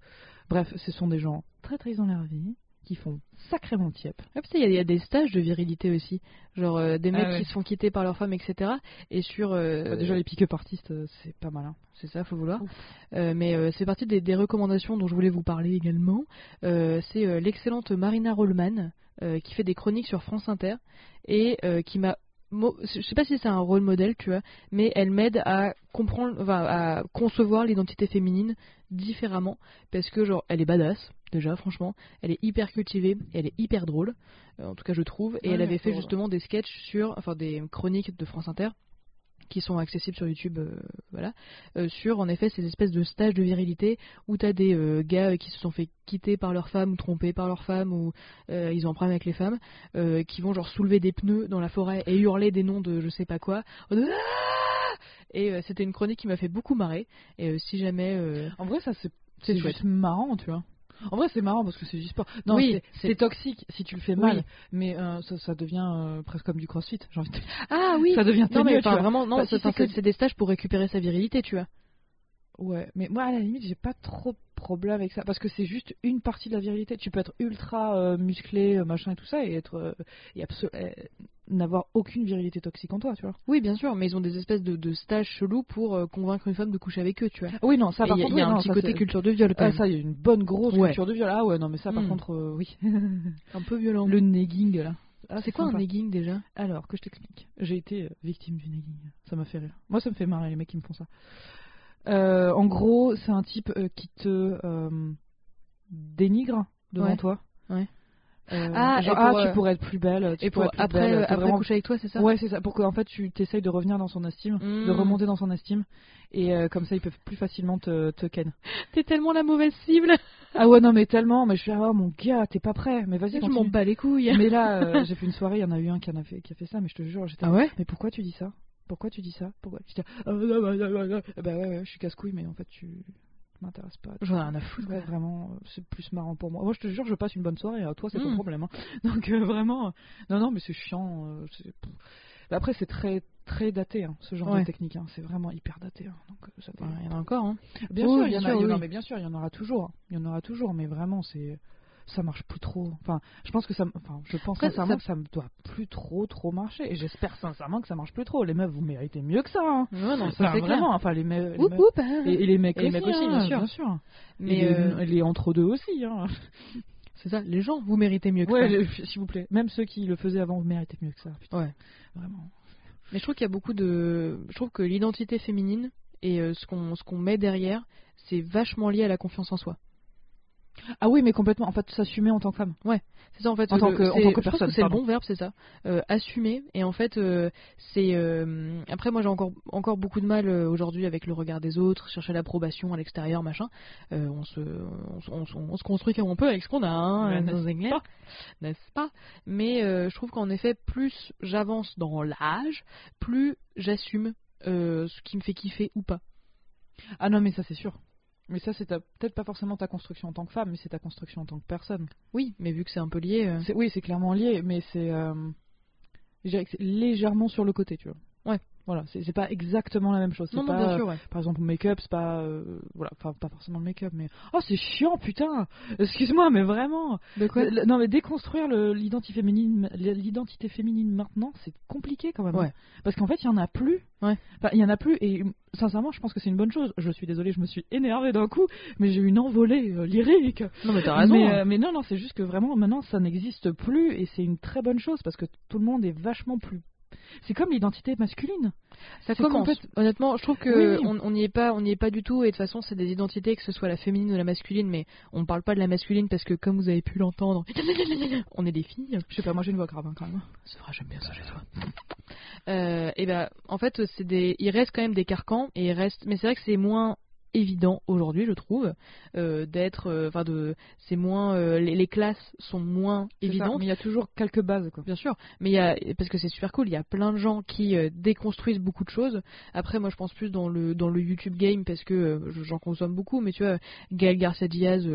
bref ce sont des gens très très dans leur vie qui font sacrément tiep Ouais, parce qu'il y, a- il y a des stages de virilité aussi. Genre euh, des mecs Ah ouais. qui se font quitter par leur femme, etc. Et sur. euh, Bah, déjà les pick-up artistes euh, c'est pas malin C'est ça, faut vouloir. Euh, mais c'est partie des, des recommandations dont je voulais vous parler également. C'est l'excellente Marina Rollman qui fait des chroniques sur France Inter et qui m'a. Je sais pas si c'est un rôle modèle, tu vois, mais elle m'aide à comprendre, enfin, à concevoir l'identité féminine différemment. Parce que genre elle est badass déjà franchement. Elle est hyper cultivée et elle est hyper drôle euh, en tout cas je trouve. Et Ouais, elle avait fait justement des sketchs sur enfin des chroniques de France Inter qui sont accessibles sur YouTube euh, voilà. Euh, sur en effet ces espèces de stages de virilité où t'as des euh, gars qui se sont fait quitter par leur femme ou trompés par leur femme ou ils ont un problème avec les femmes qui vont genre soulever des pneus dans la forêt et hurler des noms de je sais pas quoi. Ah et c'était une chronique qui m'a fait beaucoup marrer. Et si jamais en vrai ça c'est C'est juste marrant tu vois en vrai c'est marrant parce que c'est du sport. Non Oui, c'est- toxique si tu le fais Oui. mal mais euh, ça, ça devient euh, presque comme du crossfit ah oui. Ça devient non mais vraiment non Bah, c'est que- des stages pour récupérer sa virilité tu vois. Ouais, mais moi à la limite j'ai pas trop de problème avec ça. Parce que c'est juste une partie de la virilité. Tu peux être ultra euh, musclé, machin et tout ça et être et n'avoir aucune virilité toxique en toi, tu vois. oui bien sûr mais ils ont des espèces de, de stages chelous pour euh, convaincre une femme de coucher avec eux tu vois Oui, non, ça Et par il y a, contre, il y a oui, un non, petit côté culture de viol quand Ah, ça, il y a une bonne grosse Ouais. culture de viol. Ah ouais, non, mais ça par Hmm. contre, euh, oui. un peu violent Le negging là. Ah, c'est quoi un sympa. negging déjà? Alors, que je t'explique. J'ai été euh, victime du negging. Ça m'a fait rire. Moi, ça me fait marrer les mecs qui me font ça. Euh, en gros, c'est un type qui te dénigre devant Ouais. toi. Ouais. Euh, Ah, genre, pour, ah, euh, tu pourrais être plus belle. Tu et pour plus après belle, euh, après vraiment- coucher avec toi c'est ça? Ouais, c'est ça. Pour que en fait, tu t'essayes de revenir dans son estime, Hmm. de remonter dans son estime, et euh, comme ça, ils peuvent plus facilement te, te ken. t'es tellement la mauvaise cible ah ouais, non, mais tellement. Mais je suis, ah, mon gars, t'es pas prêt. Mais vas-y, je m'en bats les couilles Mais là, euh, j'ai fait une soirée, il y en a eu un qui, en a fait, qui a fait ça, mais je te jure, j'étais. ah ouais? Mais pourquoi tu dis ça? Pourquoi tu dis ça? Pourquoi? J'étais. ah, bah, bah, bah, bah ouais, ouais, je suis casse-couille, mais en fait, tu m'intéresses pas. j'en ai rien à foutre Ouais, vraiment, euh, c'est plus marrant pour moi. Moi, je te jure, je passe une bonne soirée. À toi, c'est ton Mm. problème. hein. Donc, euh, vraiment. euh, Non, non, mais c'est chiant. Après, c'est très, très daté, hein, ce genre Ouais. de technique. hein. C'est vraiment hyper daté. hein. Donc, ça Ouais, il y en a encore hein Bien Oui, sûr, bien il y en a, sûr, il y en a- oui. mais bien sûr, il y en aura toujours. hein. Il y en aura toujours, mais vraiment, c'est ça marche plus trop. Enfin, je pense que ça, enfin, je pense Après, sincèrement ça- que ça me doit plus trop, trop marcher. Et j'espère sincèrement que ça marche plus trop. Les meufs, vous méritez mieux que ça. Hein. ouais non ça c'est clair. Enfin, les, me- les Oup, meufs- oup, hein. et, et les mecs Et les aussi, mecs aussi, hein, bien sûr. Mais euh, les entre deux aussi. Hein. c'est ça les gens vous méritez mieux que Ouais, ça s'il vous plaît. Même ceux qui le faisaient avant, vous méritez mieux que ça. Putain, ouais vraiment. Mais je trouve qu'il y a beaucoup de. Je trouve que l'identité féminine et euh, ce qu'on ce qu'on met derrière, c'est vachement lié à la confiance en soi. Ah oui, mais complètement. En fait, s'assumer en tant que femme. C'est ça en fait. En tant que- en tant que personne, c'est le bon verbe, c'est ça. Euh, assumer. Et en fait, euh, c'est. euh, après, moi, j'ai encore encore beaucoup de mal aujourd'hui avec le regard des autres, chercher l'approbation à l'extérieur, machin. On se on, se- on se- on se construit comme on peut avec ce qu'on a, hein, Ouais, dans n'est-ce pas n'est-ce pas? Mais je trouve qu'en effet, plus j'avance dans l'âge, plus j'assume ce qui me fait kiffer ou pas. Ah non, mais ça c'est sûr. Mais ça, c'est peut-être pas forcément ta construction en tant que femme, mais c'est ta construction en tant que personne. Oui, mais vu que c'est un peu lié. euh, Oui, c'est clairement lié, mais c'est. euh, je dirais que c'est légèrement sur le côté, tu vois. Ouais. Voilà, c'est pas exactement la même chose. Non, non, pas, bien sûr, ouais. Par exemple, au make-up, c'est pas. euh, voilà, enfin, pas forcément le make-up, mais. Oh, c'est chiant, putain Excuse-moi, mais vraiment De quoi? Le- Non, mais déconstruire le- l'identité féminine, l'identité féminine maintenant, c'est compliqué quand même. Ouais. Parce qu'en fait, il y en a plus. Ouais. Enfin, il y en a plus, et sincèrement, je pense que c'est une bonne chose. Je suis désolée, je me suis énervée d'un coup, mais j'ai eu une envolée euh, lyrique. Non, mais t'as raison. Mais, hein. euh, mais non, non, c'est juste que vraiment maintenant ça n'existe plus et c'est une très bonne chose parce que tout le monde est vachement plus. C'est comme l'identité masculine. Ça commence. complète- Honnêtement, je trouve que Oui, oui. on on n'y est pas, on n'y est pas du tout. Et de toute façon, c'est des identités, que ce soit la féminine ou la masculine. Mais on parle pas de la masculine parce que, comme vous avez pu l'entendre, on est des filles. Je sais pas, moi j'ai une voix grave hein, quand même. C'est vrai, j'aime bien ça chez toi. Euh, et ben, en fait, c'est des, il reste quand même des carcans et il reste, mais c'est vrai que c'est moins évident aujourd'hui, je trouve, euh, d'être, euh, enfin de, c'est moins, euh, les, les classes sont moins ça, évidentes. mais il y a toujours quelques bases quoi. Bien sûr, mais il y a parce que c'est super cool, il y a plein de gens qui euh, déconstruisent beaucoup de choses. Après moi je pense plus dans le dans le YouTube game parce que euh, j'en consomme beaucoup, mais tu vois Gaël Garcia Diaz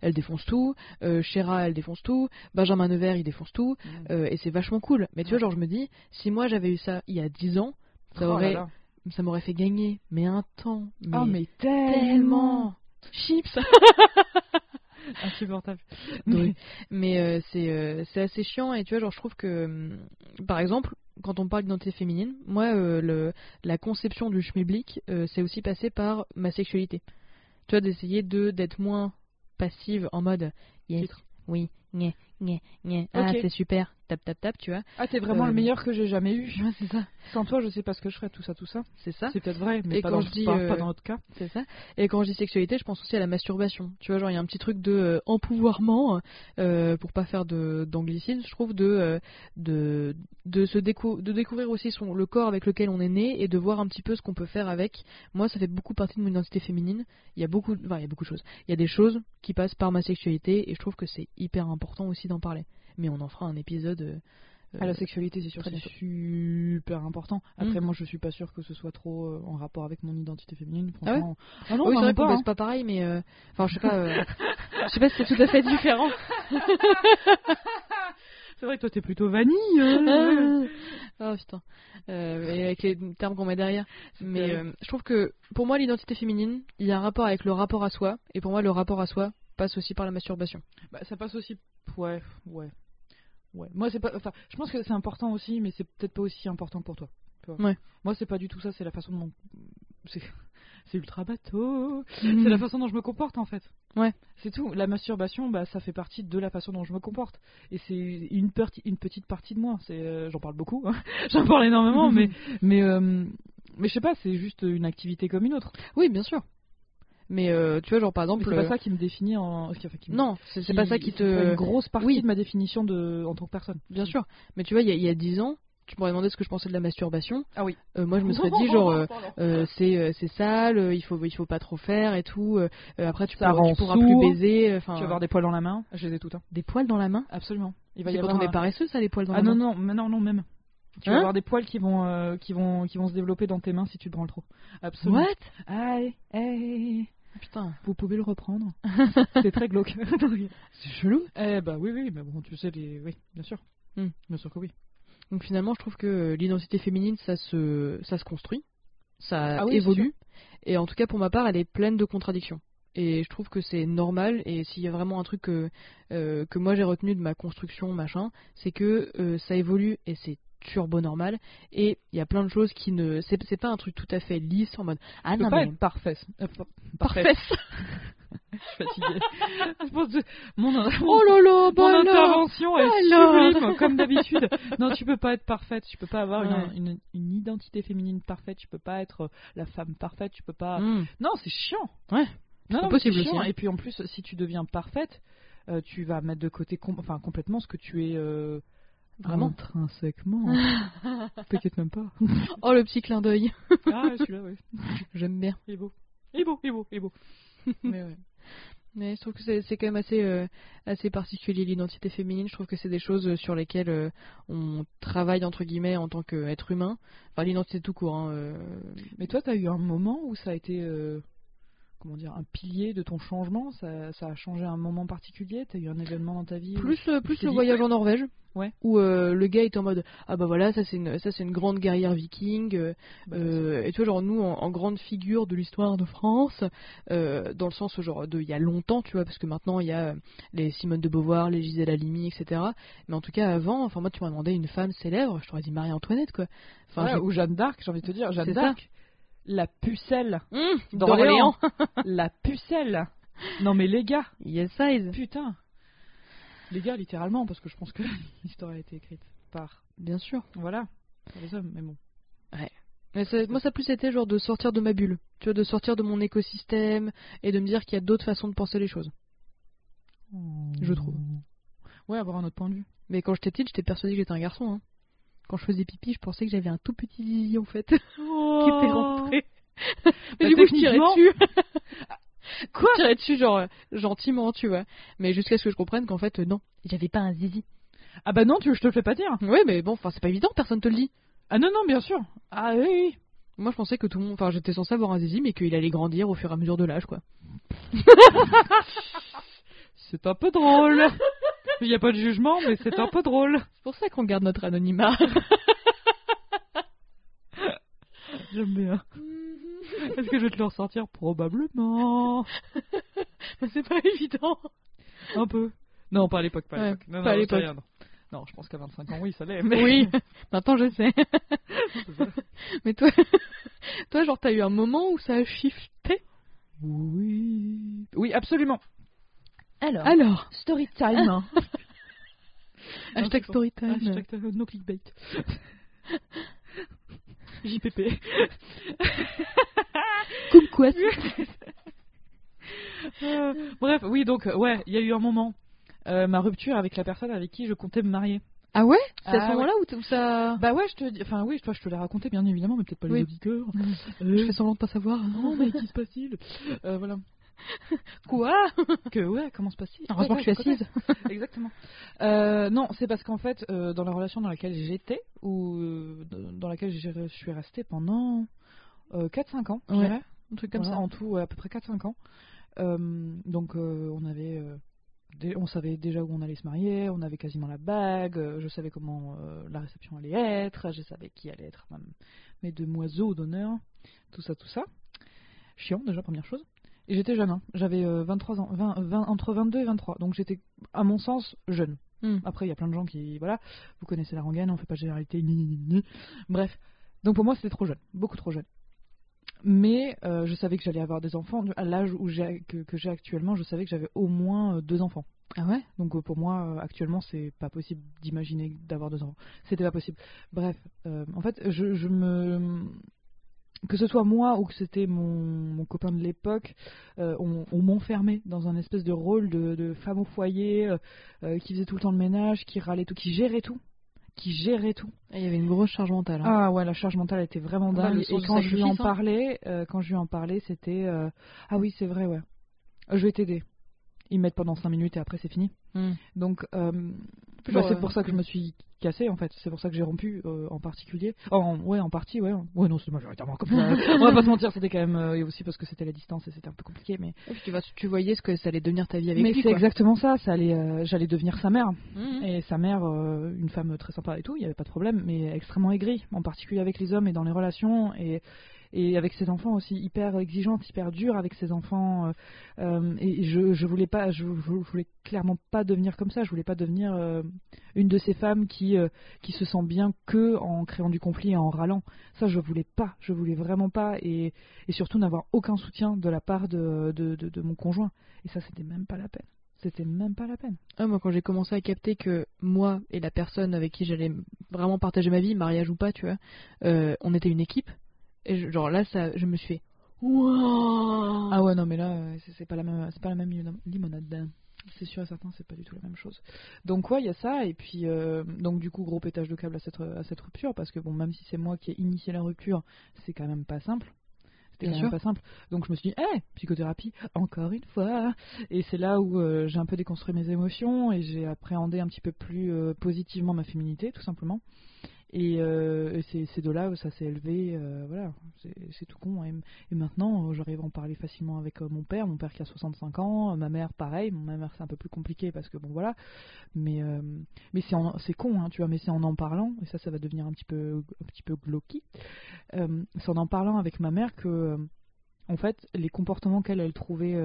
elle défonce tout, euh, Shera elle défonce tout, Benjamin Nevers il défonce tout euh, et c'est vachement cool. Mais tu vois genre je me dis si moi j'avais eu ça il y a 10 ans, ça Oh là aurait là. Ça m'aurait fait gagner mais un temps mais, Oh mais tellement tellement chips. insupportable. Mais euh, c'est euh, c'est assez chiant et tu vois genre je trouve que hum, par exemple quand on parle d'identité féminine, moi euh, le, la conception du schmilblick c'est aussi passé par ma sexualité. Tu vois d'essayer de d'être moins passive en mode yes, oui, nye, nye, ah Ok. c'est super, tap tap tap, tu vois. Ah t'es vraiment Euh, le meilleur que j'ai jamais eu. C'est ça. Sans toi, je sais pas ce que je ferais, tout ça, tout ça. C'est ça. C'est peut-être vrai, mais Et pas quand dans, je dis, pas, euh, pas dans notre cas. C'est ça. Et quand je dis sexualité, je pense aussi à la masturbation. Tu vois, genre il y a un petit truc de euh, empouvoirment, euh, pour pas faire de d'anglicisme, je trouve, de euh, de de se décou- de découvrir aussi son le corps avec lequel on est né et de voir un petit peu ce qu'on peut faire avec. Moi, ça fait beaucoup partie de mon identité féminine. Il y a beaucoup, enfin, il y a beaucoup de choses. Il y a des choses qui passent par ma sexualité et je trouve que c'est hyper important aussi d'en parler. Mais on en fera un épisode. euh, Ah, la sexualité, c'est sûr, c'est super important. Après, Mm. moi, je suis pas sûre que ce soit trop euh, en rapport avec mon identité féminine. Ah ouais Franchement. Ah non, oui, c'est vrai qu'on hein. pas pareil, mais euh, enfin, je sais pas, je sais pas si c'est tout à fait différent. C'est vrai que toi, t'es plutôt vanille. hein. oh putain. Euh, et avec les termes qu'on met derrière. Mais je trouve que pour moi, l'identité féminine, il y a un rapport avec le rapport à soi. Et pour moi, le rapport à soi passe aussi par la masturbation. Bah, ça passe aussi. Ouais, ouais. Ouais. Moi, c'est pas. Enfin, je pense que c'est important aussi, mais c'est peut-être pas aussi important pour toi. Ouais. Moi, c'est pas du tout ça. C'est la façon dont. C'est. C'est ultra bateau. C'est la façon dont je me comporte en fait. Ouais. C'est tout. La masturbation, bah, ça fait partie de la façon dont je me comporte. Et c'est une, une petite partie de moi. Euh, j'en parle beaucoup. hein. J'en parle énormément, mais mais euh, mais je sais pas. C'est juste une activité comme une autre. Oui, bien sûr. Mais euh, tu vois, genre par exemple. C'est pas euh, ça qui me définit en. enfin, qui me- Non, c'est pas ça qui te. une grosse partie oui. de ma définition de en tant que personne. Bien sûr. Mais tu vois, il y a- 10 ans, tu m'aurais demandé ce que je pensais de la masturbation. Ah oui. Euh, moi, je me serais dit, genre, euh, euh, c'est c'est sale, il faut il faut pas trop faire et tout. après, tu pourras, tu pourras plus baiser. Enfin, Tu vas avoir des poils dans la main. Je les ai toutes. hein. des poils dans la main? Absolument. Il va y quand avoir on un- est paresseux, ça, les poils dans Ah la non main? non mais non non même. Tu vas Hein? avoir des poils qui vont qui vont qui vont se développer dans tes mains si tu te branles trop. Absolument. What? Aïe, aïe. Putain, Vous pouvez le reprendre. c'est très glauque. c'est chelou. eh bah oui oui mais bon tu sais les oui bien sûr. Hmm. Bien sûr que oui. Donc finalement, je trouve que l'identité féminine, ça se, ça se construit, ça Ah oui, évolue, et en tout cas pour ma part, elle est pleine de contradictions. Et je trouve que c'est normal, et s'il y a vraiment un truc que, euh, que moi j'ai retenu de ma construction, machin, c'est que euh, ça évolue, et c'est turbo normal, et il y a plein de choses qui ne... C'est c'est pas un truc tout à fait lisse, en mode... Ah non pas mais... être parfait. Euh, par- Parfait suis fatiguée. Je pense que mon, Oh là là, mon bah alors intervention est Alors sublime, comme d'habitude. Non, tu peux pas être parfaite, tu peux pas avoir une- Ouais. une, une identité féminine parfaite, tu peux pas être euh, la femme parfaite, tu peux pas. Hmm. Non, c'est chiant. Ouais, non, non, possible c'est chiant. aussi, hein. Et puis en plus, si tu deviens parfaite, euh, tu vas mettre de côté com- enfin, complètement ce que tu es euh, Vraiment intrinsèquement. T'inquiète même pas. Oh, le petit clin d'œil. ah, celui-là, ouais. J'aime bien. Il est beau. Il est beau, il est beau, il est beau. Mais ouais. Mais je trouve que c'est quand même assez, euh, assez particulier l'identité féminine. Je trouve que c'est des choses euh, sur lesquelles euh, on travaille entre guillemets en tant qu'être humain. Enfin, l'identité tout court. hein, euh, Mais toi, t'as eu un moment où ça a été, comment dire, un pilier de ton changement ça, ça a changé un moment particulier T'as eu un événement dans ta vie Plus, euh, plus le dit- voyage en Norvège. Ouais. Où euh, le gars est en mode ah bah voilà ça c'est une ça c'est une grande guerrière viking euh, Bah, et tu vois genre nous en, en grande figure de l'histoire de France dans le sens genre de il y a longtemps tu vois parce que maintenant il y a les Simone de Beauvoir les Gisèle Halimi etc mais en tout cas avant enfin moi tu m'as demandé une femme célèbre je t'aurais dit Marie-Antoinette quoi. Enfin Ouais, j'ai- ou Jeanne d'Arc, j'ai envie de te dire, Jeanne d'Arc, la pucelle, Mmh, d'Orléans. la pucelle. Non mais les gars, yes size putain, les gars littéralement, parce que je pense que l'histoire a été écrite par, bien sûr voilà, par les hommes, mais bon. Mais ça- moi, ça a plus été genre de sortir de ma bulle, tu vois, de sortir de mon écosystème et de me dire qu'il y a d'autres façons de penser les choses. Je trouve. Ouais, avoir un autre point de vue. Mais quand j'étais petite, j'étais persuadée que j'étais un garçon. Hein. Quand je faisais pipi, je pensais que j'avais un tout petit zizi en fait, qui était rentré. Bah, Mais du coup, je tirais dessus. Quoi Je tirais dessus, genre euh, gentiment, tu vois. Mais jusqu'à ce que je comprenne qu'en fait, euh, non, j'avais pas un zizi. Ah bah non, tu, je te le fais pas dire. Ouais, mais bon, enfin, c'est pas évident, personne te le dit. Ah non, non, bien sûr. Ah oui, oui. Moi, je pensais que tout le monde, enfin, j'étais censée avoir un zizi, mais qu'il allait grandir au fur et à mesure de l'âge, quoi. C'est un peu drôle. Il n'y a pas de jugement, mais c'est un peu drôle. C'est pour ça qu'on garde notre anonymat. J'aime bien. Est-ce que je vais te le ressortir Probablement. Mais c'est pas évident. Un peu. Non, pas à l'époque, pas à Ouais, l'époque. Non, pas à l'époque. non. Je pense qu'à 25 ans, oui, ça l'est. Mais... Oui, maintenant je sais. Mais toi, toi, genre, t'as eu un moment où ça a shifté? Oui. Oui, absolument. Alors, Alors, story time. hashtag storytime. Hashtag euh, no clickbait. JPP. Comme quoi Euh, bref, oui, donc, euh, ouais, il y a eu un moment. euh, ma rupture avec la personne avec qui je comptais me marier. Ah ouais? C'est Ah à ce moment-là où ça. Bah ouais, je te enfin oui, toi, je te l'ai raconté bien évidemment, mais peut-être pas Oui. les auditeurs. Je Euh, fais semblant de pas savoir. non, mais qui se passe-t-il? Euh, Voilà. Quoi Que ouais, comment se passe-t-il? Heureusement Ouais, que je suis assise. Exactement. Euh, non, c'est parce qu'en fait, euh, dans la relation dans laquelle j'étais, ou euh, dans laquelle je suis restée pendant euh, 4-5 ans, je Ouais, dirais. Un truc comme Voilà, ça. En tout, ouais, à peu près 4-5 ans. Donc, on avait. on savait déjà où on allait se marier, on avait quasiment la bague, je savais comment la réception allait être, je savais qui allait être mes demoiselles d'honneur, tout ça, tout ça. Chiant, déjà, première chose. Et j'étais jeune, hein. j'avais euh, 23 ans, 20, 20 entre 22 et 23, donc j'étais, à mon sens, jeune. Hmm. Après, il y a plein de gens qui. Voilà, vous connaissez la rengaine, on fait pas de généralité, ni, ni, ni. Bref. Donc pour moi, c'était trop jeune, beaucoup trop jeune. Mais euh, je savais que j'allais avoir des enfants. À l'âge où j'ai, que, que j'ai actuellement, je savais que j'avais au moins euh, deux enfants. Ah ouais? Donc pour moi, actuellement, c'est pas possible d'imaginer d'avoir deux enfants. C'était pas possible. Bref, euh, en fait, je, je me. Que ce soit moi ou que c'était mon, mon copain de l'époque, euh, on, on m'enfermait dans un espèce de rôle de, de femme au foyer euh, euh, qui faisait tout le temps le ménage, qui râlait tout, qui gérait tout, qui gérait tout. Ah, Il y avait une grosse charge mentale. hein. Ah ouais, la charge mentale était vraiment dingue. et quand je lui en hein. parlais, euh, quand je lui en parlais, c'était ah oui, c'est vrai, ouais. Je vais t'aider. Ils mettent pendant 5 minutes et après c'est fini. Hmm. Donc bah, c'est euh, pour ça que je me suis cassée en fait. C'est pour ça que j'ai rompu euh, en particulier. Oh, en, ouais, en partie, ouais. Ouais, non, c'est majoritairement comme ça. On va pas se mentir, c'était quand même euh, et aussi parce que c'était la distance et c'était un peu compliqué, mais Et puis tu, vas, tu voyais ce que ça allait devenir ta vie avec mais lui. c'est quoi. exactement ça. Ça allait, euh, j'allais devenir sa mère. Mhm. Et sa mère, une femme très sympa et tout, il n'y avait pas de problème, mais extrêmement aigrie, en particulier avec les hommes et dans les relations. Et, et avec ses enfants aussi hyper exigeante, hyper dure avec ses enfants. euh, euh, et je, je voulais pas, je, voulais clairement pas devenir comme ça. Je voulais pas devenir euh, une de ces femmes qui qui se sent bien que en créant du conflit et en râlant. Ça, je voulais pas. Je voulais vraiment pas. Et, surtout n'avoir aucun soutien de la part de, de, mon conjoint. Et ça, c'était même pas la peine. C'était même pas la peine. Ah, moi, quand j'ai commencé à capter que moi et la personne avec qui j'allais vraiment partager ma vie, mariage ou pas, tu vois, on était une équipe. Et je- genre là, ça, je me suis fait. Ah ouais, non, mais là, euh, c'est pas la même, c'est pas la même lim- limonade. C'est sûr et certain, c'est pas du tout la même chose. Donc ouais, il y a ça, et puis euh, donc du coup gros pétage de câble à cette à cette rupture, parce que bon, même si c'est moi qui ai initié la rupture, c'est quand même pas simple. C'était quand même pas simple. Donc je me suis dit, eh, psychothérapie, encore une fois. Et c'est là où euh, j'ai un peu déconstruit mes émotions et j'ai appréhendé un petit peu plus euh, positivement ma féminité, tout simplement. Et, euh, c'est de là où ça s'est élevé, euh, voilà, c'est tout con. Et, et maintenant, euh, j'arrive à en parler facilement avec mon père, mon père qui a 65 ans, ma mère pareil, ma mère c'est un peu plus compliqué parce que bon voilà, mais mais c'est con, hein, tu vois, mais c'est en en parlant, et ça, ça va devenir un petit peu un petit peu c'est en en parlant avec ma mère que, en fait, les comportements qu'elle elle trouvait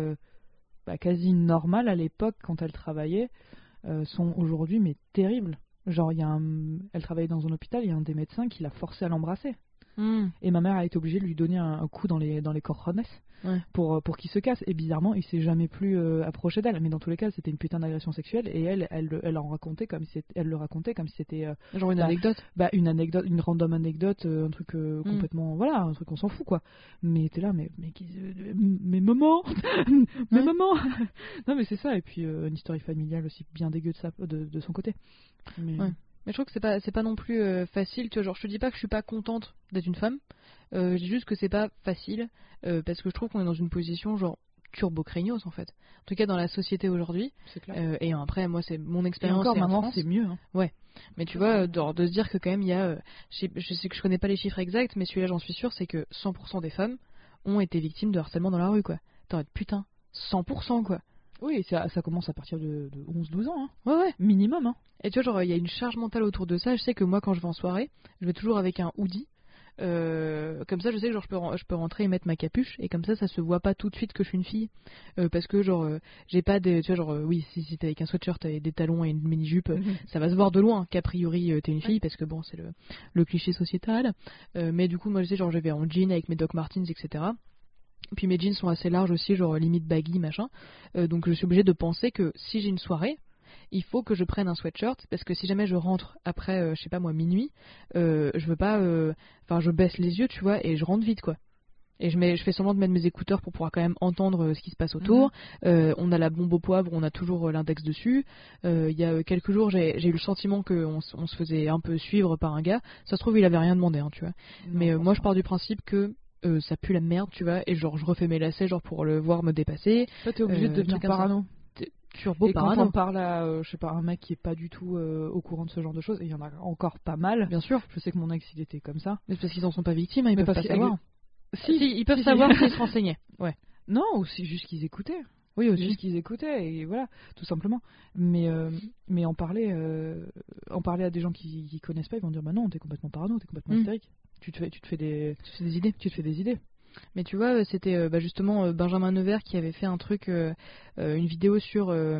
bah, quasi normales à l'époque quand elle travaillait sont aujourd'hui mais terribles. Genre, y un... elle travaillait dans un hôpital, il y a un des médecins qui l'a forcé à l'embrasser. Hmm. Et ma mère a été obligée de lui donner un, un coup dans les, dans les Ouais. pour, euh, pour qu'il se casse. Et bizarrement, il s'est jamais plus euh, approché d'elle. Mais dans tous les cas, c'était une putain d'agression sexuelle. Et elle, elle, elle, elle en racontait comme si elle le racontait comme si c'était euh, Genre une Bah, anecdote. bah, une anecdote, une random anecdote, un truc Mm. complètement, voilà, un truc on s'en fout quoi. Mais t'es là, mais mais, mais maman, mais Ouais. maman. non mais c'est ça. Et puis une histoire familiale aussi bien dégueu de, sa, de, de son côté. Mais, Ouais. Mais je trouve que c'est pas c'est pas non plus euh, facile, tu vois, genre je te dis pas que je suis pas contente d'être une femme. Euh, je dis juste que c'est pas facile euh, parce que je trouve qu'on est dans une position genre turbo craignos en fait. En tout cas dans la société aujourd'hui. c'est clair. Euh, et après moi c'est mon Et expérience encore c'est en maintenant, c'est mieux. Hein. Mais tu vois, de, de se dire que quand même il y a, je, sais, je sais que je connais pas les chiffres exacts, mais celui-là j'en suis sûr, c'est que 100% des femmes ont été victimes de harcèlement dans la rue quoi. T'en putain, 100% quoi. Oui, ça, ça commence à partir de, de 11-12 ans, hein. Ouais ouais. minimum. Hein. Et tu vois, genre, il y a une charge mentale autour de ça. Je sais que moi, quand je vais en soirée, je vais toujours avec un hoodie. Euh, comme ça, je sais que genre, je, peux, je peux rentrer et mettre ma capuche. Et comme ça, ça se voit pas tout de suite que je suis une fille. Euh, parce que, genre, euh, j'ai pas des. Tu vois, genre, oui, si, si t'es avec un sweatshirt et des talons et une mini-jupe, ça va se voir de loin qu'a priori t'es une fille. Parce que, bon, c'est le, le cliché sociétal. Mais du coup, moi, je sais, genre, je vais en jean avec mes Doc Martens, etc. Puis mes jeans sont assez larges aussi, genre limite baggy, machin. Euh, donc je suis obligée de penser que si j'ai une soirée, il faut que je prenne un sweatshirt parce que si jamais je rentre après, euh, je sais pas moi, minuit, euh, je veux pas. Enfin, je baisse les yeux, tu vois, et je rentre vite, quoi. Et je, mets, je fais semblant de mettre mes écouteurs pour pouvoir quand même entendre ce qui se passe autour. Euh, on a la bombe au poivre, on a toujours l'index dessus. Euh, Il y a quelques jours, j'ai eu le sentiment qu'on on se faisait un peu suivre par un gars. Ça se trouve, il avait rien demandé, hein, tu vois. Mais euh, moi, je pars du principe que euh, ça pue la merde, tu vois, et genre je refais mes lacets genre pour le voir me dépasser. Toi, t'es obligé euh, de devenir comme ça. parano. Turbo et quand parano. on parle à, euh, je sais pas, un mec qui est pas du tout euh, au courant de ce genre de choses, et il y en a encore pas mal. Bien sûr, Je sais que mon ex, il était comme ça. mais c'est parce qu'ils en sont pas victimes, hein, ils Mais peuvent pas que- savoir. Si, ils peuvent si, savoir s'ils se renseignaient. Ouais. Non, ou c'est juste qu'ils écoutaient. Oui, juste qu'ils écoutaient et voilà, tout simplement. Mais euh, mais en parler, euh, en parler à des gens qui, qui connaissent pas, ils vont dire bah non, t'es complètement parano, t'es complètement Mm. hystérique. Tu te fais, tu te fais des, Tu fais des idées. tu te fais des idées. Mais tu vois, euh, c'était euh, bah, justement euh, Benjamin Nevers qui avait fait un truc, euh, une vidéo sur euh,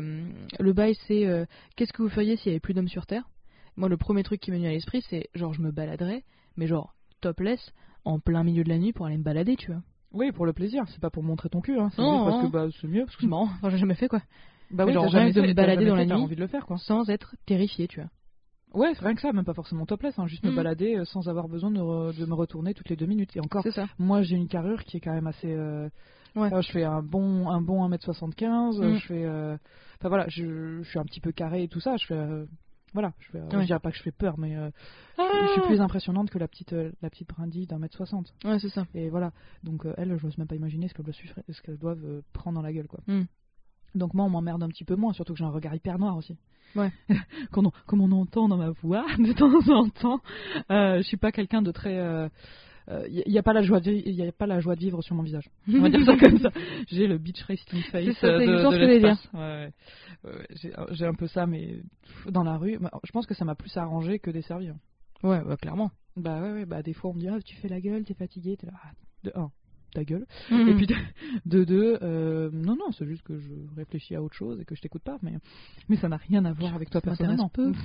le bail, c'est euh, qu'est-ce que vous feriez s'il y avait plus d'hommes sur Terre? Moi, le premier truc qui m'est venu à l'esprit, c'est genre je me baladerais, mais genre topless, en plein milieu de la nuit pour aller me balader, tu vois. Oui, pour le plaisir, c'est pas pour montrer ton cul, hein. C'est parce que bah c'est mieux. Parce que C'est marrant, enfin, j'ai jamais fait quoi. bah oui, genre, t'as jamais de me balader dans la nuit. envie de le faire quoi. Sans être terrifié, tu vois. Ouais, rien que ça, même pas forcément topless, hein, juste me Mm. balader euh, sans avoir besoin de, re- de me retourner toutes les deux minutes. Et encore, ça. moi j'ai une carrure qui est quand même assez. euh, Ouais. euh, je fais un bon un bon 1m75, euh, Mm. je fais. Enfin voilà, je, je suis un petit peu carré et tout ça. Je fais. Voilà, je, fais, Ouais. je dirais pas que je fais peur, mais je suis plus impressionnante que la petite la petite brindille d'un mètre soixante. Ouais, c'est ça. Et voilà, donc elle, je n'ose même pas imaginer ce qu'elles doivent, prendre dans la gueule, quoi. Mm. Donc moi, on m'emmerde un petit peu moins, surtout que j'ai un regard hyper noir aussi. Ouais. comme, on, comme on entend dans ma voix de temps en temps, euh, je suis pas quelqu'un de très. Il n'y a pas la joie de il y a pas la joie de vivre sur mon visage. On va dire ça comme ça. J'ai le beach resting face C'est ça, euh, c'est de, de l'espace. Ouais, ouais. J'ai, un peu ça, mais dans la rue, bah, je pense que ça m'a plus arrangé que desservi. Ouais, bah, clairement. Bah ouais, ouais, bah des fois on me dit ah, tu fais la gueule, t'es fatigué, t'es là. ah, De un, ta gueule. Mhm. Et puis de, de deux, euh, non, non, c'est juste que je réfléchis à autre chose et que je t'écoute pas, mais, mais ça n'a rien à voir avec toi personnellement. peu.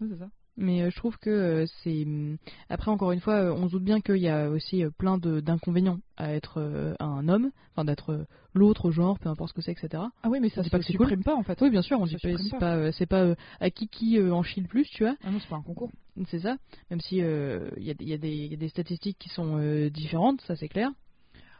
C'est ça. Mais euh, je trouve que euh, c'est. hum, Après, encore une fois, on se doute bien qu'il y a aussi plein d'inconvénients à être un homme, enfin d'être l'autre genre, peu importe ce que c'est, etc. Ah oui, mais ça On dit se pas que c'est cool. supprime pas en fait. Oui, bien sûr, on Ça dit pas, supprime c'est pas. pas, euh, c'est pas euh, à qui qui euh, en chie le plus, tu vois. Ah non, c'est pas un concours. C'est ça. Même si euh, il y, a, il y y a des statistiques qui sont euh, différentes, ça c'est clair.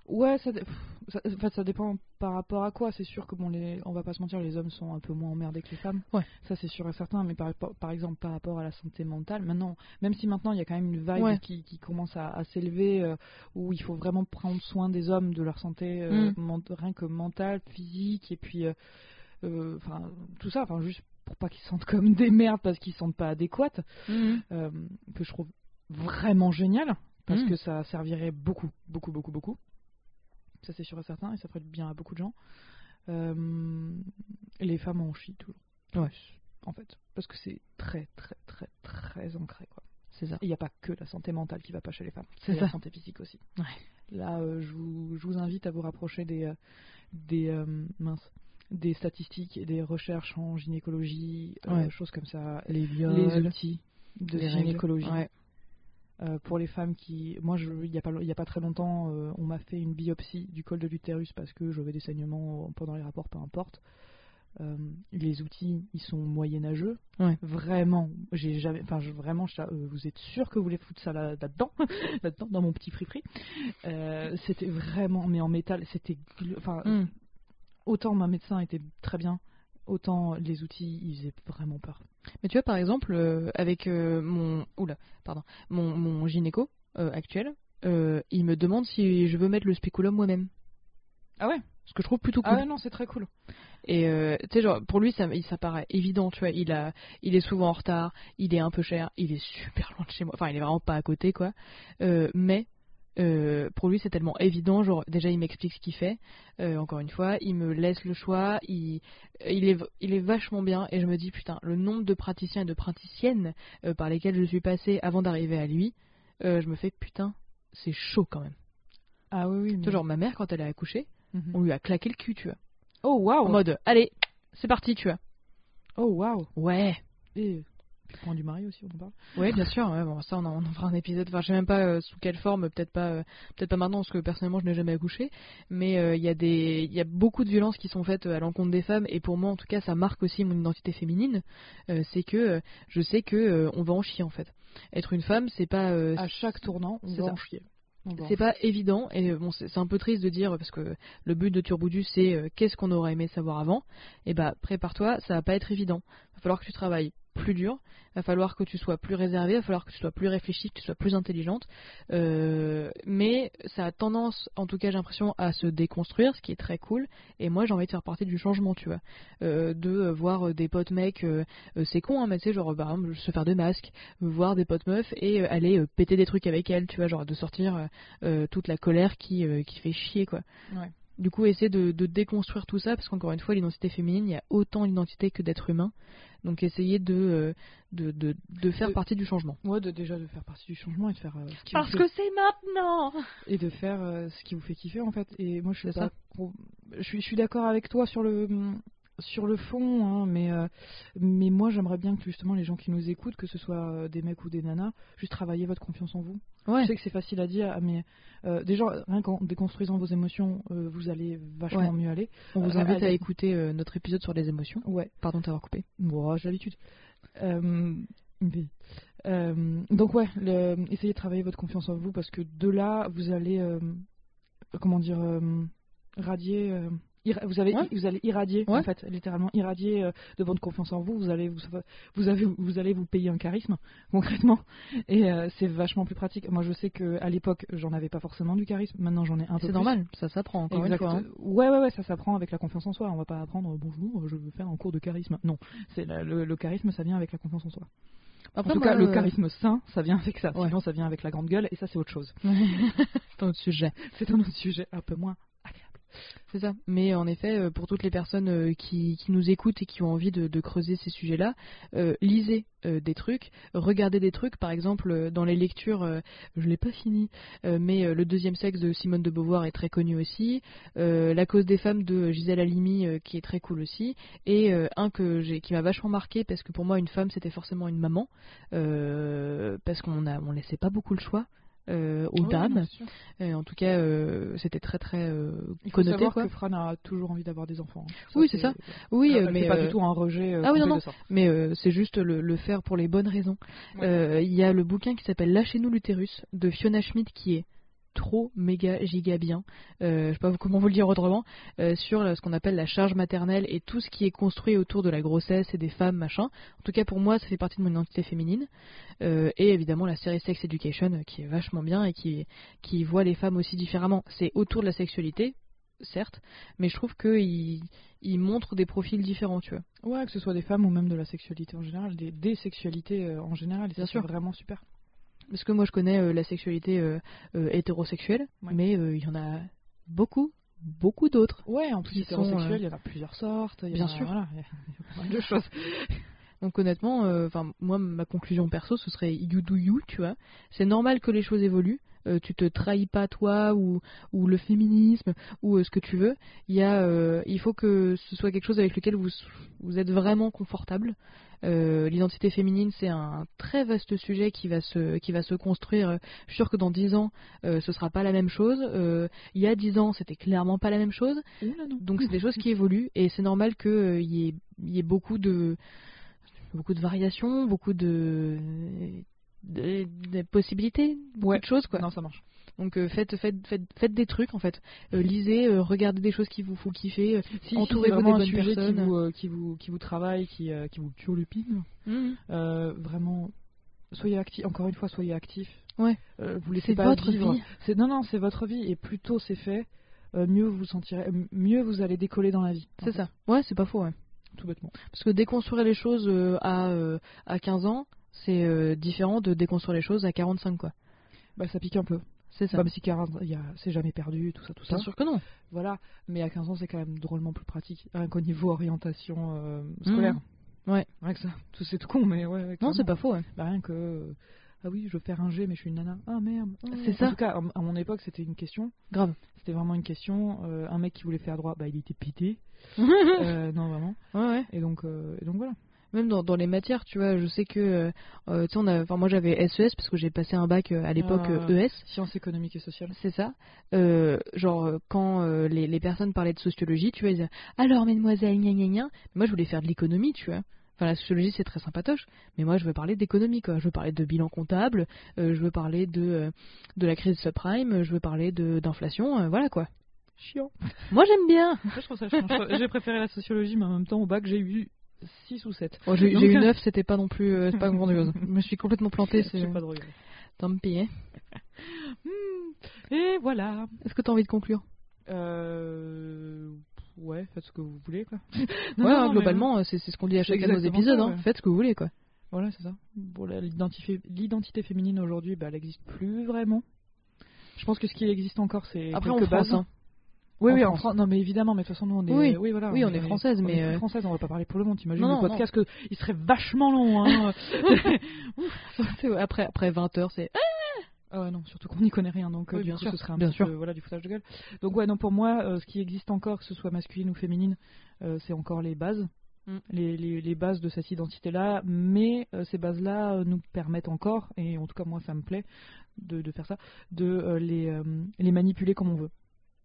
Ouais, ça, pff, ça, en fait, ça dépend par rapport à quoi. C'est sûr que bon, les, on va pas se mentir, les hommes sont un peu moins emmerdés que les femmes. Ouais. Ça, c'est sûr et certain. Mais par, par exemple, par rapport à la santé mentale, maintenant, même si maintenant il y a quand même une vague Ouais. qui, qui commence à, à s'élever, euh, où il faut vraiment prendre soin des hommes, de leur santé, euh, Mm. ment- rien que mentale, physique, et puis, euh, euh, enfin, tout ça, enfin, juste pour pas qu'ils se sentent comme des merdes parce qu'ils se sentent pas adéquates, euh, que je trouve vraiment génial parce Mm. que ça servirait beaucoup, beaucoup, beaucoup, beaucoup. Ça c'est sûr et certain et ça ferait du bien à beaucoup de gens. Euh, les femmes en chient toujours. Ouais. En fait, parce que c'est très, très, très, très ancré quoi. C'est ça. Il n'y a pas que la santé mentale qui va pas chez les femmes, C'est la santé physique aussi. Ouais. Là, euh, je, vous, je vous invite à vous rapprocher des, des minces, des statistiques et des recherches en gynécologie, euh, Ouais. choses comme ça, Les viols, les outils de les gynécologie. Ouais. Euh, pour les femmes qui. Moi, il n'y a, a pas très longtemps, euh, on m'a fait une biopsie du col de l'utérus parce que j'avais des saignements pendant les rapports, peu importe. Les outils, ils sont moyenâgeux. Ouais. Vraiment, j'ai jamais. Enfin, vraiment, vous êtes sûr que vous voulez foutre ça là- là-dedans, là-dedans, dans mon petit fripri Euh, C'était vraiment, mais en métal, c'était. Enfin, Mm. Autant ma médecin était très bien, autant les outils, ils faisaient vraiment peur. Mais tu vois, par exemple, euh, avec euh, mon, oula, pardon, mon, mon gynéco euh, actuel, il me demande si je veux mettre le spéculum moi-même. Ah ouais? Ce que je trouve plutôt cool. Ah ouais, non, c'est très cool. Et tu sais, genre, pour lui, ça, ça paraît évident, tu vois. Il, a, il est souvent en retard, il est un peu cher, il est super loin de chez moi. Enfin, il est vraiment pas à côté, quoi. Mais euh, pour lui, c'est tellement évident. Genre, déjà, il m'explique ce qu'il fait. Euh, encore une fois, il me laisse le choix. Il, il, est, il est vachement bien. Et je me dis, putain, le nombre de praticiens et de praticiennes euh, par lesquels je suis passée avant d'arriver à lui, je me fais, putain, c'est chaud quand même. Ah oui, oui. Mais- genre, ma mère, quand elle a accouché, Mhm. on lui a claqué le cul, tu vois. Oh En waouh mode, allez, c'est parti, tu vois. Oh waouh Ouais. Et du mari aussi, on en parle? Oui, bien sûr. ouais, bon, ça, on en, on en fera un épisode. Enfin, je sais même pas euh, sous quelle forme. Peut-être pas, euh, peut-être pas maintenant, parce que personnellement, je n'ai jamais accouché. Mais euh, il y a des, il y a beaucoup de violences qui sont faites à l'encontre des femmes. Et pour moi, en tout cas, ça marque aussi mon identité féminine. C'est que je sais que on va en chier en fait. Être une femme, c'est pas, À chaque tournant, on c'est va ça. en chier. C'est pas évident. Et bon, c'est un peu triste de dire parce que le but de Turboudu, c'est euh, qu'est-ce qu'on aurait aimé savoir avant? Et bah, prépare-toi, ça va pas être évident. Va falloir que tu travailles plus dur, va falloir que tu sois plus réservé, va falloir que tu sois plus réfléchi, que tu sois plus intelligente. Euh, mais ça a tendance, en tout cas j'ai l'impression, à se déconstruire, ce qui est très cool. Et moi j'ai envie de faire partie du changement, tu vois. Euh, de euh, voir des potes mecs, euh, c'est con, hein, mais tu sais, genre par exemple, se faire des masques, voir des potes meufs et aller péter des trucs avec elles, tu vois, genre de sortir toute la colère qui, qui fait chier, quoi. Ouais. Du coup, essayer de, de déconstruire tout ça, parce qu'encore une fois, l'identité féminine, il y a autant d'identité que d'être humain. Donc essayer de, euh, de, de, de faire De- partie du changement. Ouais, de, déjà de faire partie du changement et de faire euh, ce qui vous fait- c'est maintenant et de faire euh, ce qui vous fait kiffer en fait. Et moi je suis je suis, je suis d'accord avec toi sur le sur le fond, hein, mais euh, mais moi j'aimerais bien que justement les gens qui nous écoutent, que ce soit euh, des mecs ou des nanas, juste travailler votre confiance en vous. Ouais, Je sais que c'est facile à dire, mais euh, déjà rien qu'en déconstruisant vos émotions, euh, vous allez vachement Ouais. mieux aller. on vous invite à écouter notre épisode sur les émotions. Ouais. Pardon de t'avoir coupé. Bon, j'ai l'habitude. Donc ouais, le- essayez de travailler votre confiance en vous parce que de là, vous allez, comment dire, radier. Euh, vous, avez, Ouais. vous allez irradier Ouais. en fait, littéralement irradier euh, de votre confiance en vous. Vous allez vous, vous, avez, vous allez vous payer un charisme concrètement et euh, c'est vachement plus pratique. Moi, je sais que à l'époque, j'en avais pas forcément du charisme. Maintenant, j'en ai un peu C'est normal, ça s'apprend encore Exact. une fois. hein. Ouais, ouais, ouais, ça s'apprend avec la confiance en soi. On va pas apprendre euh, bonjour, je veux faire un cours de charisme. Non, c'est le, le charisme, ça vient avec la confiance en soi. Après, en tout moi, cas, le euh, charisme sain, ça vient avec ça. Ouais. Sinon, ça vient avec la grande gueule, et ça, c'est autre chose. c'est un autre sujet. C'est un autre sujet un peu moins. C'est ça. Mais en effet, euh, pour toutes les personnes euh, qui, qui nous écoutent et qui ont envie de, creuser ces sujets-là, euh, lisez des trucs, regardez des trucs. Par exemple, dans les lectures, euh, je l'ai pas fini, mais le deuxième sexe de Simone de Beauvoir est très connu aussi. La cause des femmes de Gisèle Halimi qui est très cool aussi. Et un que j'ai qui m'a vachement marqué parce que pour moi une femme c'était forcément une maman parce qu'on a on laissait pas beaucoup le choix. Euh, aux Oui, dames. Euh, en tout cas, euh, c'était très très euh, Il faut connoté. savoir quoi. que Fran a toujours envie d'avoir des enfants. hein. Oui, c'est ça. Oui, mais pas du tout un rejet. ah oui, non, non. mais c'est juste le, le faire pour les bonnes raisons. Ouais. Il y a le bouquin qui s'appelle Lâchez-nous l'utérus de Fiona Schmidt qui est trop méga giga bien, euh, je sais pas comment vous le dire autrement, euh, sur ce qu'on appelle la charge maternelle et tout ce qui est construit autour de la grossesse et des femmes, machin. En tout cas pour moi ça fait partie de mon identité féminine. Euh, et évidemment la série Sex Education euh, qui est vachement bien et qui, qui voit les femmes aussi différemment. C'est autour de la sexualité, certes, mais je trouve qu'il il montre des profils différents, tu vois. Ouais, que ce soit des femmes ou même de la sexualité en général, des, des sexualités en général. et Bien ça, sûr. Vraiment super. Parce que moi je connais euh, la sexualité euh, euh, hétérosexuelle, Ouais. mais il y en a beaucoup, beaucoup d'autres. Ouais, en plus Qui hétérosexuel, sont, euh, il y en a plusieurs sortes. il y Bien a- sûr. Voilà, il y a- mal de choses. Donc honnêtement, euh, moi ma conclusion perso ce serait you do you, tu vois. C'est normal que les choses évoluent. Euh, tu te trahis pas toi ou, ou le féminisme ou euh, ce que tu veux. Il y a, euh, il faut que ce soit quelque chose avec lequel vous vous êtes vraiment confortable. Euh, L'identité féminine c'est un très vaste sujet qui va se qui va se construire. Je suis sûre que dans 10 ans ce sera pas la même chose. Il y a 10 ans c'était clairement pas la même chose. Donc c'est des choses qui évoluent et c'est normal qu'il y, ait, y ait beaucoup de beaucoup de variations, beaucoup de, de, de possibilités, beaucoup Ouais. de choses quoi. Non, ça marche. Donc euh, faites, faites, faites, faites des trucs en fait. Euh, lisez, euh, regardez des choses qui vous font kiffer. Si, si, Entourez-vous c'est des vraiment un bonnes sujet personnes. Qui vous, qui, vous, qui vous travaille, qui, qui vous turlupine. Mhm. Euh, vraiment, soyez actifs. Encore une fois, soyez actifs. Ouais. Vous laissez pas votre vivre. vie. Non, non, c'est votre vie. Et plus tôt c'est fait, mieux vous sentirez, mieux vous allez décoller dans la vie. C'est ça. Ouais, c'est pas faux. Ouais. Tout bêtement. Parce que déconstruire les choses à, à 15 ans, c'est euh, différent de déconstruire les choses à 45 quoi. Bah, ça pique un peu. C'est ça. Même si 40, il y a- c'est jamais perdu, tout ça, tout ça. Bien sûr que non. Voilà. Mais à 15 ans, c'est quand même drôlement plus pratique. Rien qu'au niveau orientation euh, scolaire. Mhm. Ouais. Rien que ça. Tout c'est tout con, mais ouais. ouais, Non, c'est pas faux. Ouais. Bah, rien que. euh, Ah oui, je veux faire un G, mais je suis une nana. Ah merde. Oh. C'est ça. En tout cas, à à mon époque, c'était une question. Grave. C'était vraiment une question. Euh, un mec qui voulait faire droit, bah, il était pité. Euh, non, vraiment. ouais, ouais. Et donc, euh, et donc voilà. Même dans, dans les matières, tu vois, je sais que, euh, euh, tu sais, on a, enfin moi j'avais SES parce que j'ai passé un bac euh, à l'époque Ah. ES, Sciences économiques et sociales. c'est ça. Euh, genre quand euh, les, les personnes parlaient de sociologie, tu vois, ils disaient alors mesdemoiselles, gna gna gna. Moi je voulais faire de l'économie, tu vois. Enfin la sociologie c'est très sympatoche, mais moi je veux parler d'économie quoi. Je veux parler de bilan comptable, euh, je veux parler de euh, de la crise subprime, je veux parler d'inflation, euh, voilà quoi. Chiant. Moi j'aime bien. Moi, je trouve ça chiant. J'ai préféré la sociologie, mais en même temps, au bac, j'ai eu 6 ou 7. Bon, j'ai eu 9, c'était pas non plus, euh, pas grandiose. Je me suis complètement plantée, c'est pas regret. tant pis. hein. Et voilà. Est-ce que t'as envie de conclure? Euh... Ouais, faites ce que vous voulez, quoi. Ouais, Non, hein, non, mais globalement, euh, c'est ce qu'on dit à chacun de nos épisodes. ça, hein. Faites ce que vous voulez, quoi. Voilà, c'est ça. Bon, l'identité féminine aujourd'hui, bah, elle n'existe plus vraiment. Je pense que ce qui existe encore, c'est Après, quelques bases. hein. Oui, en oui, en France. Non, mais évidemment, mais de toute façon, nous, on est, Oui. oui, voilà, Oui, on est française, on mais, est euh, française, on va pas parler pour le monde. T'imagines le podcast que il serait vachement long. Hein. Après, après 20 heures, c'est. Ah ouais, non, surtout qu'on n'y connaît rien, donc euh, Oui, bien sûr, ce serait un bien petit sûr. peu, voilà, du foutage de gueule. Donc ouais, non, pour moi, euh, ce qui existe encore, que ce soit masculine ou féminine, euh, c'est encore les bases, Mm. les, les, les bases de cette identité-là, mais euh, ces bases-là euh, nous permettent encore, et en tout cas moi ça me plaît de, de faire ça, de euh, les, euh, les manipuler comme on veut.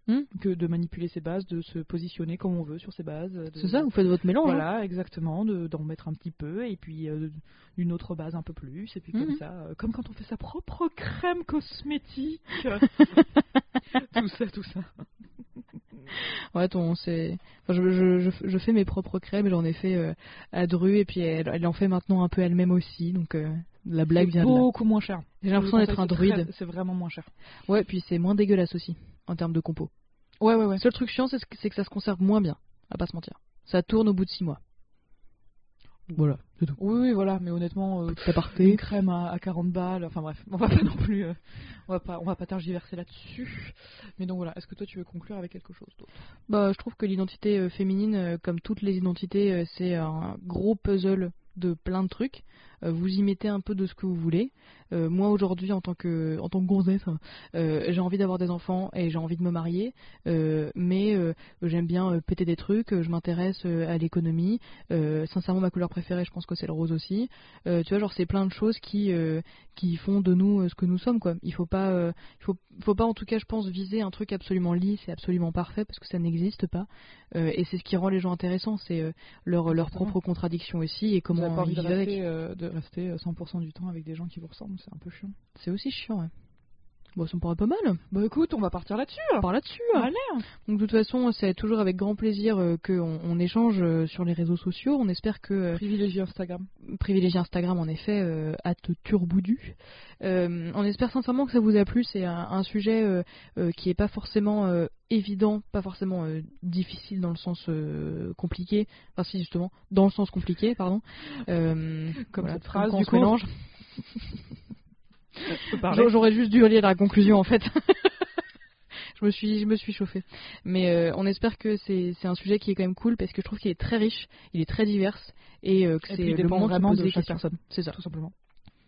Mm. Que de manipuler ces bases, de se positionner comme on veut sur ces bases. de- C'est ça, vous faites votre mélange. hein. voilà, exactement, de- d'en mettre un petit peu, et puis euh, une autre base un peu plus, et puis comme Mhm. ça, euh, comme quand on fait sa propre crème cosmétique. tout ça, tout ça. Ouais, ton, c'est. Enfin, je, je, je, je fais mes propres crèmes, j'en ai fait euh, à Dru, et puis elle, elle en fait maintenant un peu elle-même aussi, donc euh, la blague vient de là. beaucoup moins cher. J'ai l'impression d'être un druide. C'est vraiment moins cher. Ouais, puis c'est moins dégueulasse aussi, en termes de compo. Ouais, ouais, ouais. Seul truc chiant, c'est que ça se conserve moins bien, à pas se mentir. Ça tourne au bout de 6 mois. Voilà, c'est tout. Oui, oui, voilà, mais honnêtement, euh, une crème à, à 40 balles, enfin bref, on va pas non plus, euh, on va pas, on va pas tergiverser là-dessus. Mais donc voilà, est-ce que toi tu veux conclure avec quelque chose Bah, je trouve que l'identité euh, féminine, euh, comme toutes les identités, c'est un gros puzzle de plein de trucs. Euh, vous y mettez un peu de ce que vous voulez. Euh, moi aujourd'hui, en tant que en tant que gonzesse, euh, j'ai envie d'avoir des enfants et j'ai envie de me marier, euh, mais euh, j'aime bien péter des trucs. euh, Je m'intéresse à l'économie. Euh, sincèrement, ma couleur préférée, je pense que c'est le rose aussi. Euh, tu vois, genre c'est plein de choses qui euh, qui font de nous ce que nous sommes, quoi. Il faut pas, euh, il faut, faut pas en tout cas, je pense, viser un truc absolument lisse et absolument parfait parce que ça n'existe pas. Euh, et c'est ce qui rend les gens intéressants, c'est euh, leur leur propre contradiction aussi et comment ils vivent avec. euh, de rester euh, 100% du temps avec des gens qui vous ressemblent, c'est un peu chiant. C'est aussi chiant. Ouais. Bon, ça me paraît pas mal. Bah écoute, on va partir là-dessus. On part là-dessus. Allez. Donc de toute façon, c'est toujours avec grand plaisir euh, qu'on on échange euh, sur les réseaux sociaux. On espère que euh, Privilégier Instagram. privilégier Instagram en effet euh, at turboudu. Euh, on espère sincèrement que ça vous a plu. C'est un, un sujet euh, euh, qui est pas forcément euh, évident, pas forcément euh, difficile dans le sens euh, compliqué. Enfin si justement, dans le sens compliqué, pardon. Euh, Comme cette phrase, quand du on se coup. mélange. Je peux parler. J'a- J'aurais juste dû lire la conclusion en fait. je me suis, je me suis chauffée. Mais euh, on espère que c'est un sujet qui est quand même cool parce que je trouve qu'il est très riche, il est très divers et euh, que c'est le moment vraiment de chaque questions. personne. C'est ça. Tout simplement.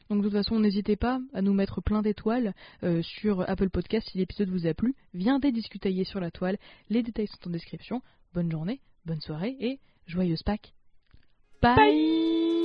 Donc de toute façon, n'hésitez pas à nous mettre plein d'étoiles euh, sur Apple Podcast si l'épisode vous a plu. Viendez discutailler sur la toile. Les détails sont en description. Bonne journée, bonne soirée et joyeuse Pâques. Bye.